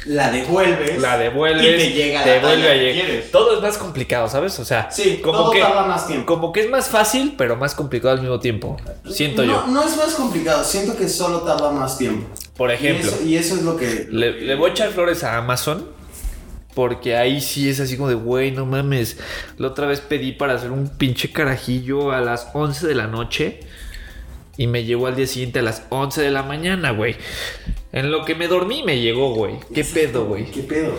la devuelves. La devuelves. Y te llega te vuelve a llegar. Todo es más complicado, ¿sabes? O sea, sí, como todo que, tarda más tiempo. Como que es más fácil, pero más complicado al mismo tiempo. Siento yo. No es más complicado, siento que solo tarda más tiempo. Por ejemplo. Y eso, es lo que. Le, voy a echar flores a Amazon. Porque ahí sí es así como de, güey, no mames. La otra vez pedí para hacer un pinche carajillo a las 11 de la noche. Y me llegó al día siguiente a las 11 de la mañana, güey. En lo que me dormí me llegó, güey. ¿Qué pedo, güey? ¿Qué pedo?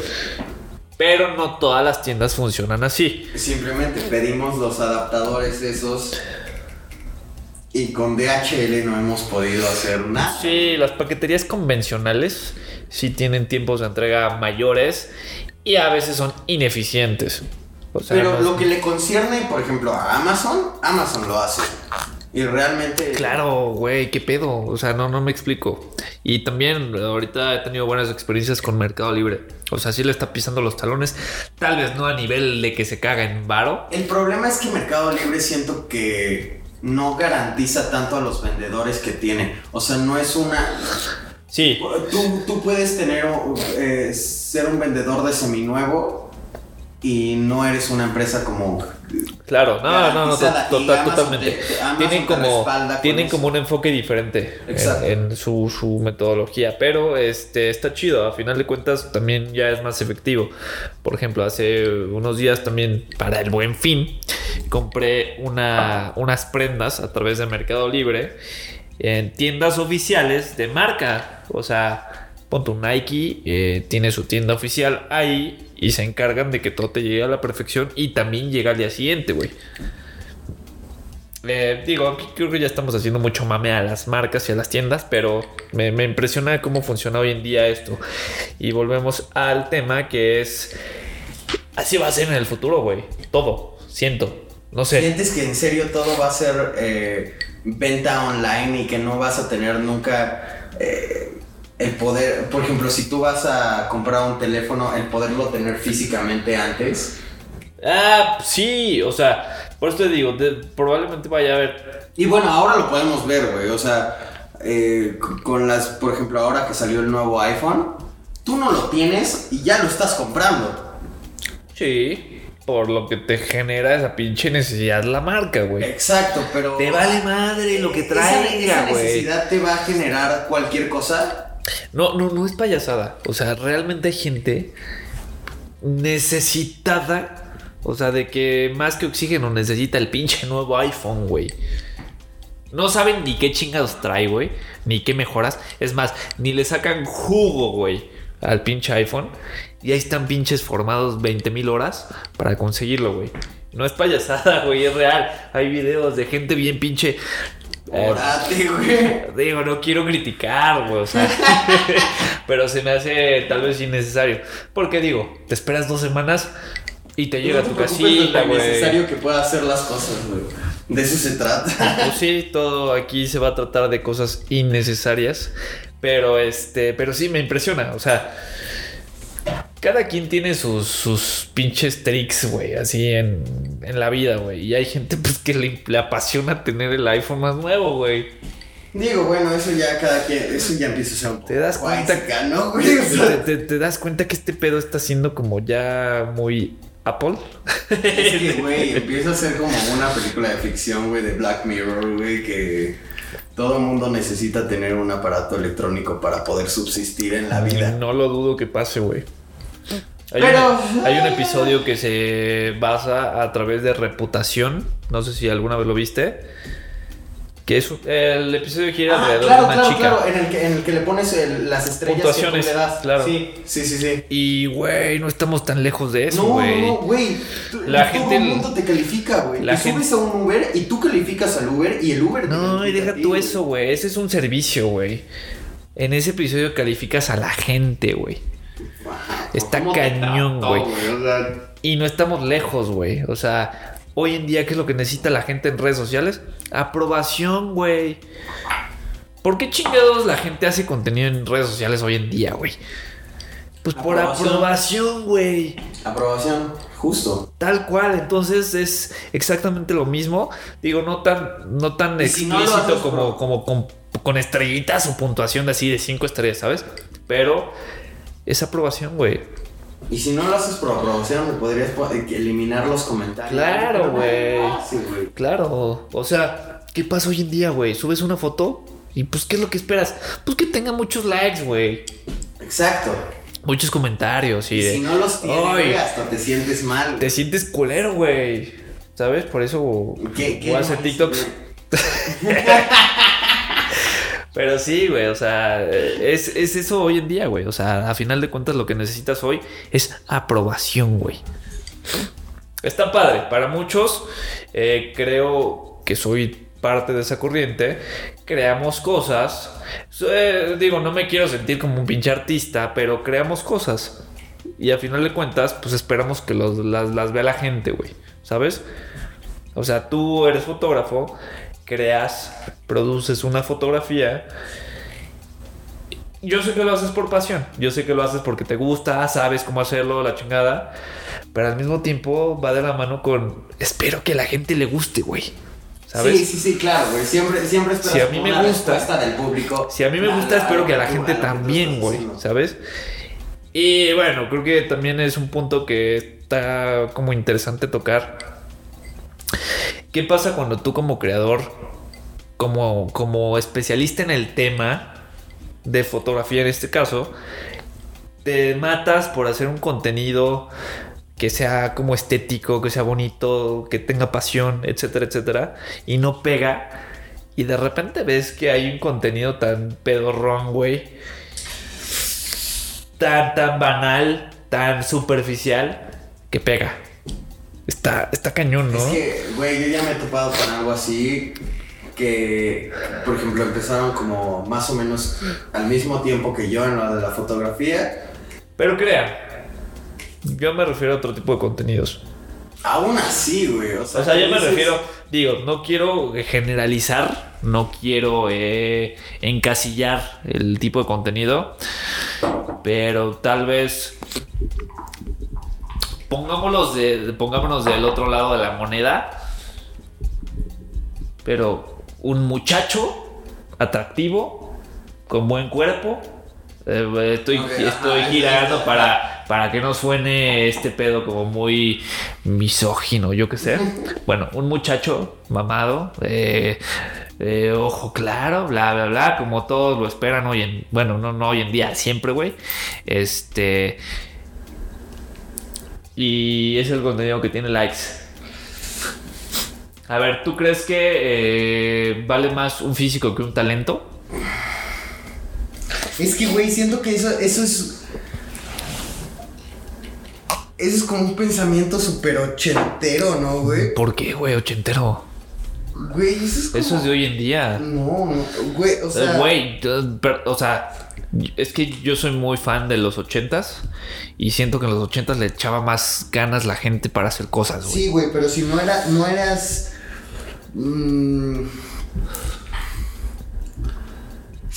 Pero no todas las tiendas funcionan así. Simplemente pedimos los adaptadores esos y con DHL no hemos podido hacer nada. Sí, las paqueterías convencionales sí tienen tiempos de entrega mayores y a veces son ineficientes. Pero lo que le concierne, por ejemplo, a Amazon, Amazon lo hace. Y realmente. Claro, güey, qué pedo. O sea, no, no me explico. Y también ahorita he tenido buenas experiencias con Mercado Libre. O sea, sí le está pisando los talones. Tal vez no a nivel de que se caga en varo. El problema es que Mercado Libre siento que no garantiza tanto a los vendedores que tiene. O sea, no es una. Sí. Tú, tú puedes tener. Eh, ser un vendedor de seminuevo y no eres una empresa como Claro, no, no, no, total, totalmente. tienen como, tienen como un enfoque diferente en, su, su, metodología, pero este está chido. A final de cuentas, también ya es más efectivo. Por ejemplo, hace unos días también para el buen fin compré una, unas prendas a través de Mercado Libre en tiendas oficiales de marca. O sea, ponte un Nike, eh, tiene su tienda oficial ahí y se encargan de que todo te llegue a la perfección y también llega al día siguiente, güey. Eh, digo, creo que ya estamos haciendo mucho mame a las marcas y a las tiendas, pero me, impresiona cómo funciona hoy en día esto. Y volvemos al tema que es... Así va a ser en el futuro, güey. Todo, siento. No sé. ¿Sientes que en serio todo va a ser eh, venta online y que no vas a tener nunca... Eh, el poder, por ejemplo, si tú vas a comprar un teléfono, el poderlo tener físicamente antes. Ah, sí, o sea, por eso te digo, probablemente vaya a haber. Y bueno, ahora lo podemos ver, güey, o sea, eh, con las, por ejemplo, ahora que salió el nuevo iPhone, tú no lo tienes y ya lo estás comprando. Sí por lo que te genera esa pinche necesidad la marca, güey. Exacto, pero. Te vale madre lo que traiga, güey. Esa, necesidad te va a generar cualquier cosa no, no, no es payasada. O sea, realmente hay gente necesitada. O sea, de que más que oxígeno necesita el pinche nuevo iPhone, güey. No saben ni qué chingados trae, güey. Ni qué mejoras. Es más, ni le sacan jugo, güey, al pinche iPhone. Y ahí están pinches formados 20 mil horas para conseguirlo, güey. No es payasada, güey, es real. Hay videos de gente bien pinche. Orate, [laughs] güey. Digo, no quiero criticar, güey, o sea, [laughs] pero se me hace tal vez innecesario. Porque digo, te esperas dos semanas y te llega No tu te casita, güey. necesario que pueda hacer las cosas, güey. De eso se trata. [laughs] Pues sí, todo aquí se va a tratar de cosas innecesarias, pero este, pero sí me impresiona, o sea, cada quien tiene sus, sus pinches tricks, güey, así en, en la vida, güey, y hay gente pues que le, le apasiona tener el iPhone más nuevo, güey. Digo, bueno, eso ya cada quien, eso ya empieza a ser un poco Te das cuenta guaysica, ¿no, güey? Te- te das cuenta que este pedo está siendo como ya muy Apple. es que, güey, empieza a ser como una película de ficción, güey, de Black Mirror, güey, que todo el mundo necesita tener un aparato electrónico para poder subsistir en la vida. No lo dudo que pase, güey. Hay, Pero- un, hay un episodio que se basa a través de reputación. No sé si alguna vez lo viste. Que es el episodio gira Ah, alrededor claro, de una claro, chica. claro, en el que, en el que le pones el- las estrellas Puntuaciones, que tú le das. claro. Sí, sí, sí, sí. Y, güey, no estamos tan lejos de eso, No, güey. no, no, güey. Tú- La Todo el mundo te califica, güey. Te gente- subes a un Uber y tú calificas al Uber y el Uber te No, y califica deja tú eso, güey. Ese es un servicio, güey. En ese episodio calificas a la gente, güey. Está ¿Cómo te cañón, güey. O sea, Y no estamos lejos, güey. O sea, hoy en día, ¿qué es lo que necesita la gente en redes sociales? Aprobación, güey. ¿Por qué chingados la gente hace contenido en redes sociales hoy en día, güey? Pues por Aprobación. güey. aprobación, justo. Tal cual, entonces es exactamente lo mismo. Digo, no tan, no tan si no explícito haces como, por- como con, con estrellitas o puntuación de así de cinco estrellas, ¿sabes? Pero es aprobación, güey. Y si no lo haces por aprobación, podrías po- eliminar los comentarios. Claro, güey. Sí. Claro, o sea, ¿qué pasa hoy en día, güey? Subes una foto y pues, ¿qué es lo que esperas? Pues que tenga muchos likes, güey. Exacto. Muchos comentarios y Y de... si no los tienes, hasta te sientes mal. Te sientes culero, güey. ¿Sabes? Por eso ¿Qué- qué voy a hacer no TikToks. [laughs] Pero sí, güey, o sea, es, es eso hoy en día, güey. O sea, a final de cuentas lo que necesitas hoy es aprobación, güey. Está padre. Para muchos, eh, creo que soy parte de esa corriente. Creamos cosas. Eh, digo, no me quiero sentir como un pinche artista, pero creamos cosas. Y a final de cuentas, pues esperamos que los- las, las vea la gente, güey. ¿Sabes? O sea, tú eres fotógrafo, creas, produces una fotografía. Yo sé que lo haces por pasión, yo sé que lo haces porque te gusta, sabes cómo hacerlo, la chingada. Pero al mismo tiempo va de la mano con. Espero que a la gente le guste, güey. ¿Sabes? Sí, sí, sí, claro, güey. Siempre, siempre esperas Si a mí me una gusta- del público. Si a mí me gusta, espero que a la tú- gente también, güey. ¿Sabes? Y bueno, creo que también es un punto que está como interesante tocar. ¿Qué pasa cuando tú como creador, como, como especialista en el tema de fotografía en este caso, te matas por hacer un contenido que sea como estético, que sea bonito, que tenga pasión, etcétera, etcétera, y no pega. Y de repente ves que hay un contenido tan pedorrón, güey. Tan, tan banal, tan superficial, que pega. Está, está cañón, ¿no? Es que, güey, yo ya me he topado con algo así que, por ejemplo, empezaron como más o menos al mismo tiempo que yo en lo de la fotografía. Pero crean, yo me refiero a otro tipo de contenidos. Aún así, güey. O sea, O sea, yo me refiero, digo, no quiero generalizar, no quiero eh, encasillar el tipo de contenido, pero tal vez pongámoslos de, pongámonos del otro lado de la moneda, pero un muchacho atractivo, con buen cuerpo, eh, estoy, estoy ajá, girando ajá. para, para que no suene este pedo como muy misógino, yo qué sé. [laughs] Bueno, un muchacho mamado, eh, eh, ojo claro, bla, bla, bla, como todos lo esperan hoy en, bueno, no, no hoy en día, siempre, güey. Este, Y es el contenido que tiene likes. A ver, ¿tú crees que eh, vale más un físico que un talento? Es que, güey, siento que eso, eso es. Eso es como un pensamiento súper ochentero, ¿no, güey? ¿Por qué, güey? Ochentero. Güey, eso es como... Eso es de hoy en día. No, no, güey, o sea... Güey, o sea, es que yo soy muy fan de los ochentas y siento que en los ochentas le echaba más ganas la gente para hacer cosas, güey. Sí, güey, pero si no era, no eras. mm,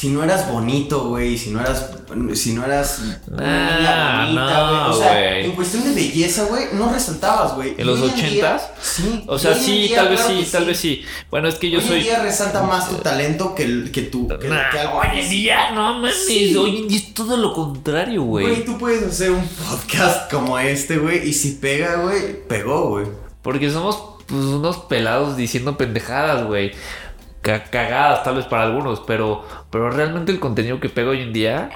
si no eras bonito, güey, si no eras. Si no eras. Ah, bonita, no, güey. O sea, en cuestión de belleza, güey, no resaltabas, güey. ¿En los hoy ochentas? sí. O sea, hoy sí, día, tal vez sí, tal vez sí. Bueno, es que yo hoy soy. en día resalta más tu talento que, que tu. Que, Nah, que algo hoy día, no mames. Sí. Hoy en día es todo lo contrario, Güey, güey. tú puedes hacer un podcast como este, güey, y si pega, güey, pegó, güey. Porque somos pues, unos pelados diciendo pendejadas, güey. Ca- cagadas tal vez para algunos, pero, pero realmente el contenido que pego hoy en día,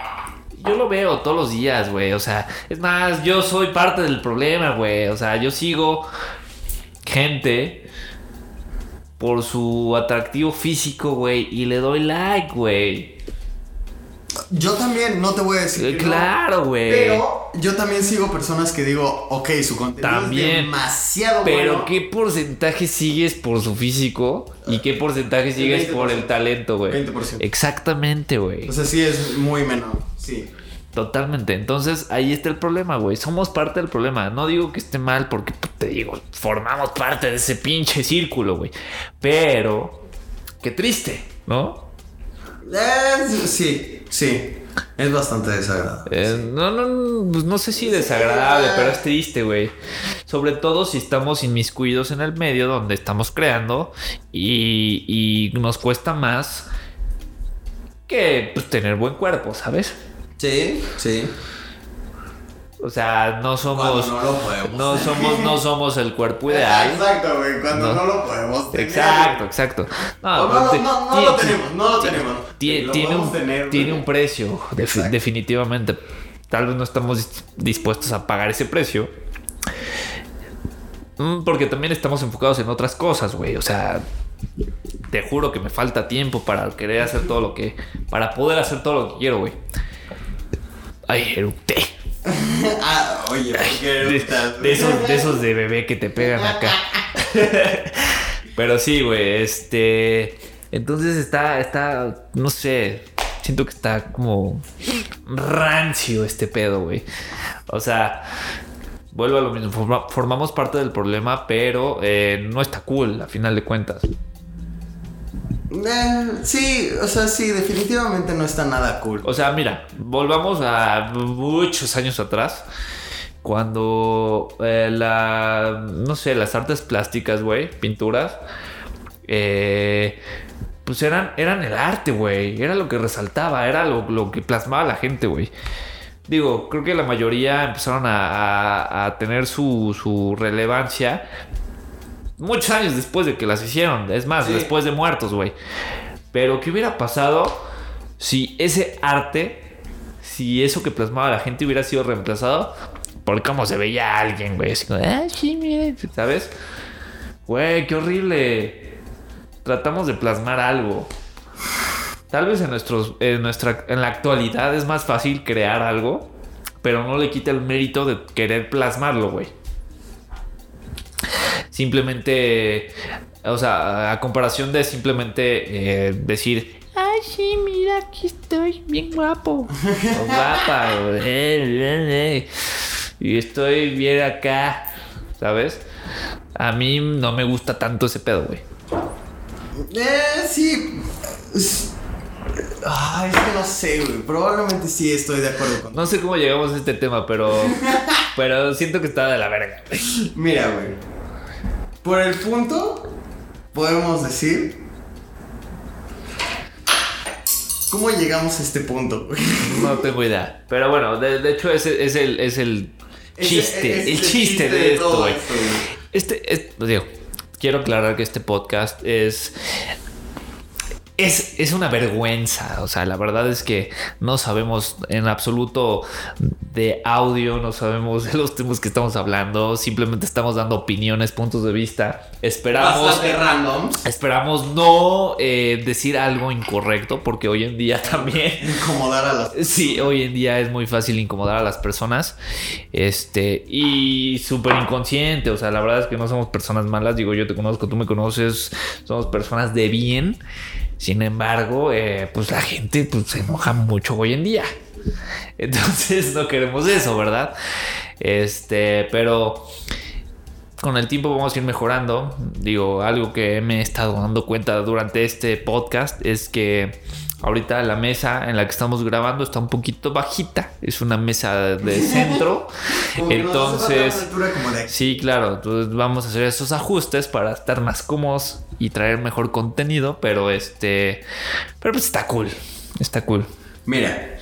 yo lo veo todos los días, güey. O sea, es más, yo soy parte del problema, güey. O sea, yo sigo gente por su atractivo físico, güey, y le doy like, güey. Yo también, no te voy a decir. Eh, no, Claro, güey. Pero yo también sigo personas que digo, ok, su contenido También. es demasiado Pero bueno. ¿qué porcentaje sigues por su físico? ¿Y qué porcentaje sigues por el 20%. talento, güey? 20%. Exactamente, güey. O sea, sí es muy menor, sí. Totalmente. Entonces ahí está el problema, güey. Somos parte del problema. No digo que esté mal porque pues, te digo, formamos parte de ese pinche círculo, güey. Pero, qué triste, ¿no? Eh, sí, sí. Es bastante desagradable. Eh, no, no, no, pues no sé si desagradable, pero es triste, güey. Sobre todo si estamos inmiscuidos en el medio donde estamos creando y, y nos cuesta más que pues, tener buen cuerpo, ¿sabes? Sí, sí. O sea, no somos. Cuando no lo podemos no somos, no somos el cuerpo ideal. Exacto, güey. Cuando No. no, lo podemos tener. Exacto, exacto. No, no, pues, no, no, no lo tenemos, no lo tenemos. ti- Lo tiene, un, tener, tiene un precio, Exacto. definitivamente. Tal vez no estamos dis- dispuestos a pagar ese precio. Mm, Porque también estamos enfocados en otras cosas, güey. O sea, te juro que me falta tiempo para querer hacer todo lo que. Para poder hacer todo lo que quiero, güey. Ay, eructé. [laughs] ah, oye, ¿por qué De, esos, de esos de bebé que te pegan acá. [laughs] Pero sí, güey, este. Entonces está, está, no sé. Siento que está como rancio este pedo, güey. O sea, vuelvo a lo mismo. forma- formamos parte del problema, pero eh, no está cool, a final de cuentas. Eh, sí, o sea, sí, definitivamente no está nada cool. O sea, mira, volvamos a muchos años atrás. Cuando eh, la, no sé, las artes plásticas, güey, pinturas, eh, pues eran, eran el arte, güey. Era lo que resaltaba, era lo, que plasmaba la gente, güey. Digo, creo que la mayoría empezaron a, a- a tener su, su relevancia muchos años después de que las hicieron. Es más, Sí. después de muertos, güey. Pero, ¿qué hubiera pasado si ese arte, si eso que plasmaba la gente hubiera sido reemplazado por cómo se veía alguien, güey? Así como, ah, sí, mire, ¿sabes? Güey, qué horrible. Tratamos de plasmar algo. Tal vez en, nuestros, en, nuestra, en la actualidad es más fácil crear algo, pero no le quita el mérito de querer plasmarlo, güey. Simplemente, o sea, a comparación de simplemente eh, decir, ay, sí, mira, aquí estoy bien guapo. O guapa, o, eh, eh, y estoy bien acá, ¿sabes? A mí no me gusta tanto ese pedo, güey. Eh, sí. Es- Ah, es que no sé, güey. Probablemente sí estoy de acuerdo con. No sé cómo llegamos a este tema, pero, pero siento que está de la verga. güey. Mira, güey. Por el punto, podemos decir. ¿Cómo llegamos a este punto? No tengo idea. Pero bueno, de, de hecho es el, es el chiste. el chiste de esto, güey. esto, güey. Este, es- digo, quiero aclarar que este podcast es es, es, una vergüenza. O sea, la verdad es que no sabemos en absoluto de audio, no sabemos de los temas que estamos hablando. Simplemente estamos dando opiniones, puntos de vista. Esperamos. randoms. Esperamos no eh, decir algo incorrecto, porque hoy en día también. [laughs] Incomodar a las [laughs] Sí, hoy en día es muy fácil incomodar a las personas. Este, y súper inconsciente. O sea, la verdad es que no somos personas malas. Digo, yo te conozco, tú me conoces. Somos personas de bien. Sin embargo, eh, pues la gente pues, se enoja mucho hoy en día. Entonces no queremos eso, ¿verdad? Este, pero con el tiempo vamos a ir mejorando. Digo, algo que me he estado dando cuenta durante este podcast es que ahorita la mesa en la que estamos grabando está un poquito bajita. Es una mesa de [laughs] centro. Entonces, sí, claro. Entonces vamos a hacer esos ajustes para estar más cómodos y traer mejor contenido. Pero este, pero pues está cool. Está cool. Mira,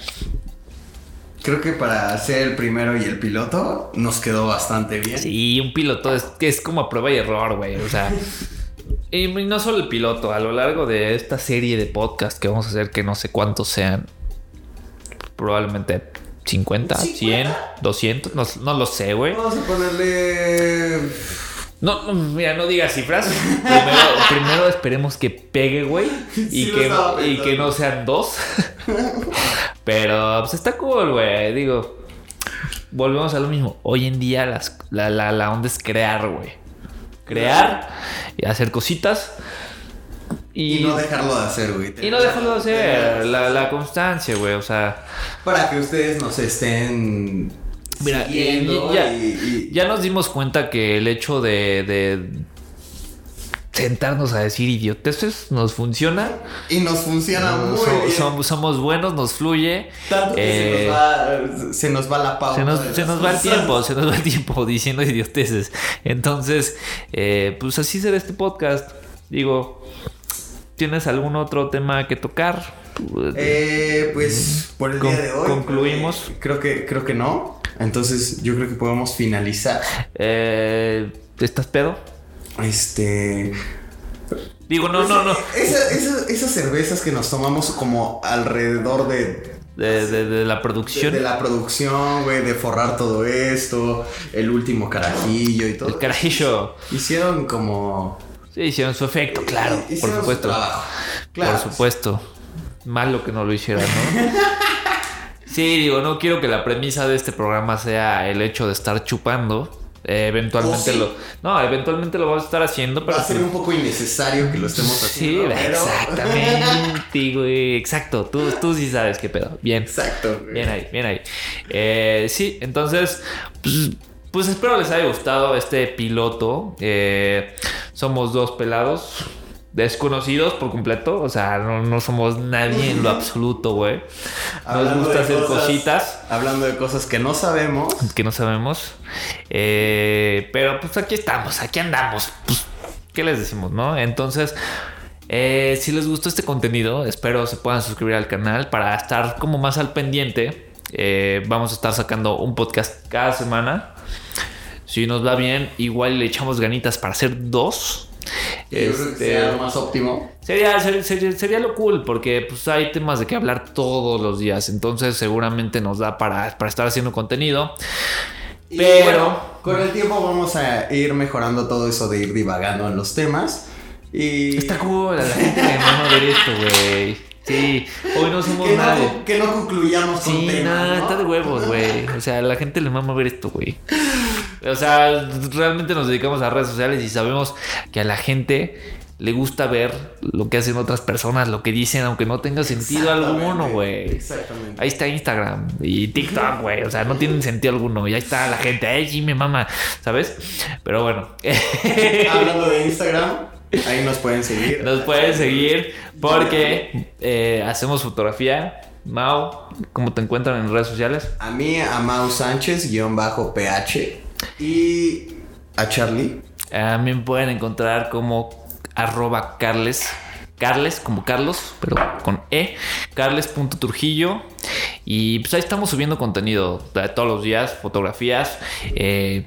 Creo que para ser el primero y el piloto nos quedó bastante bien. Sí, un piloto es que es como a prueba y error, güey. O sea, [laughs] y no solo el piloto, a lo largo de esta serie de podcast que vamos a hacer, que no sé cuántos sean, probablemente 50, 100, 200, no, no lo sé, güey. Vamos a ponerle no, mira, no digas cifras. [laughs] Primero, esperemos que pegue, güey. Y, que, y que no sean dos. Pero pues está cool, güey. Digo, volvemos a lo mismo. Hoy en día las, la, la, la onda es crear, güey. Crear y hacer cositas. Y, no dejarlo de hacer, güey. Y no dejarlo de hacer. La, la constancia, güey. O sea. Para que ustedes nos estén Mira, ya, nos dimos cuenta que el hecho de, sentarnos a decir idioteces nos funciona. Y nos funciona muy bien. Somos, buenos, nos fluye. Tanto que se, nos va, la pauta. Se nos, va el tiempo, se nos va el tiempo [laughs] diciendo idioteces. Entonces, eh, pues así será este podcast. Digo, ¿tienes algún otro tema que tocar? Eh, pues por el día de hoy. Concluimos. Creo que, creo que no. Entonces yo creo que podemos finalizar. Eh, ¿Estás pedo? Este... Digo, no, no, no. esas cervezas que nos tomamos como alrededor de de, la producción. De, la producción, güey, de forrar todo esto, el último carajillo y todo. El carajillo. Hicieron como... Sí, hicieron su efecto, claro, por supuesto. Claro. Por supuesto. Malo que no lo hicieran, ¿no? [laughs] Sí, digo, no quiero que la premisa de este programa sea el hecho de estar chupando. Eh, eventualmente lo. No, eventualmente lo vamos a estar haciendo, pero. Va a ser un poco innecesario que lo estemos haciendo. Sí, exactamente, [laughs] güey. Exacto. Tú, tú sí sabes qué pedo. Bien. Exacto. Bien ahí, bien ahí. Eh, sí, entonces. Pues, pues, espero les haya gustado este piloto. Eh, somos dos pelados desconocidos por completo. O sea, no, somos nadie en lo absoluto, güey. Nos gusta hacer cositas. Hablando de cosas que no sabemos. Que no sabemos. Eh, pero pues aquí estamos, aquí andamos. Pues, ¿qué les decimos, no? Entonces. Eh, si les gustó este contenido, espero se puedan suscribir al canal para estar como más al pendiente. Eh, vamos a estar sacando un podcast cada semana. Si nos va bien, igual le echamos ganitas para hacer dos este, sería lo más óptimo. Sería, sería, lo cool, porque pues, hay temas de que hablar todos los días. Entonces, seguramente nos da para, para estar haciendo contenido. Pero. con el tiempo vamos a ir mejorando todo eso de ir divagando en los temas. Y. Está cool, a la gente le a ver esto, güey. Sí, hoy no somos que nadie. No, que no concluyamos con Sí, nada, está de huevos, güey. O sea, la gente le mama ver esto, güey. O sea, realmente nos dedicamos a redes sociales y sabemos que a la gente le gusta ver lo que hacen otras personas, lo que dicen, aunque no tenga sentido alguno, güey. Exactamente. Ahí está Instagram y TikTok, güey. O sea, no tienen sentido alguno. Y ahí está la gente, ay, sí, me mama, ¿sabes? Pero bueno. [laughs] Hablando de Instagram, ahí nos pueden seguir. Nos pueden seguir porque eh, hacemos fotografía. Mau, ¿cómo te encuentran en redes sociales? A mí, a Mau Sánchez, guion bajo PH. Y a Charlie. A mí me pueden encontrar como arroba Carles. Carles, como Carlos, pero con E. Carles.trujillo. Y pues ahí estamos subiendo contenido todos los días, fotografías. Eh,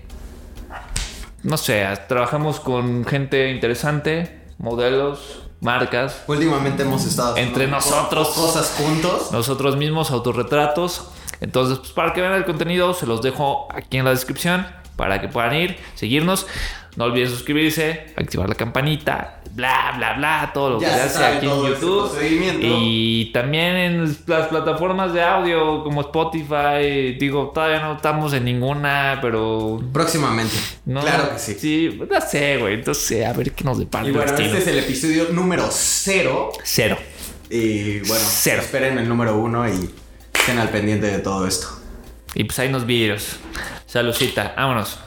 no sé, trabajamos con gente interesante, modelos, marcas. Últimamente hemos estado Entre nosotros. cosas juntos. Nosotros mismos, autorretratos. Entonces, pues para que vean el contenido, se los dejo aquí en la descripción para que puedan ir, seguirnos. No olviden suscribirse, activar la campanita, bla, bla, bla, todo lo Ya que se hace aquí en todo YouTube. Y también en las plataformas de audio como Spotify. Digo, todavía no estamos en ninguna, pero. Próximamente. No, claro que sí. Sí, no sé, güey. Entonces, a ver qué nos depara Y bueno, este es el episodio número cero. Cero. Y bueno, Cero. esperen el número uno y estén al pendiente de todo esto. Y pues hay unos vídeos. Saludcita, vámonos.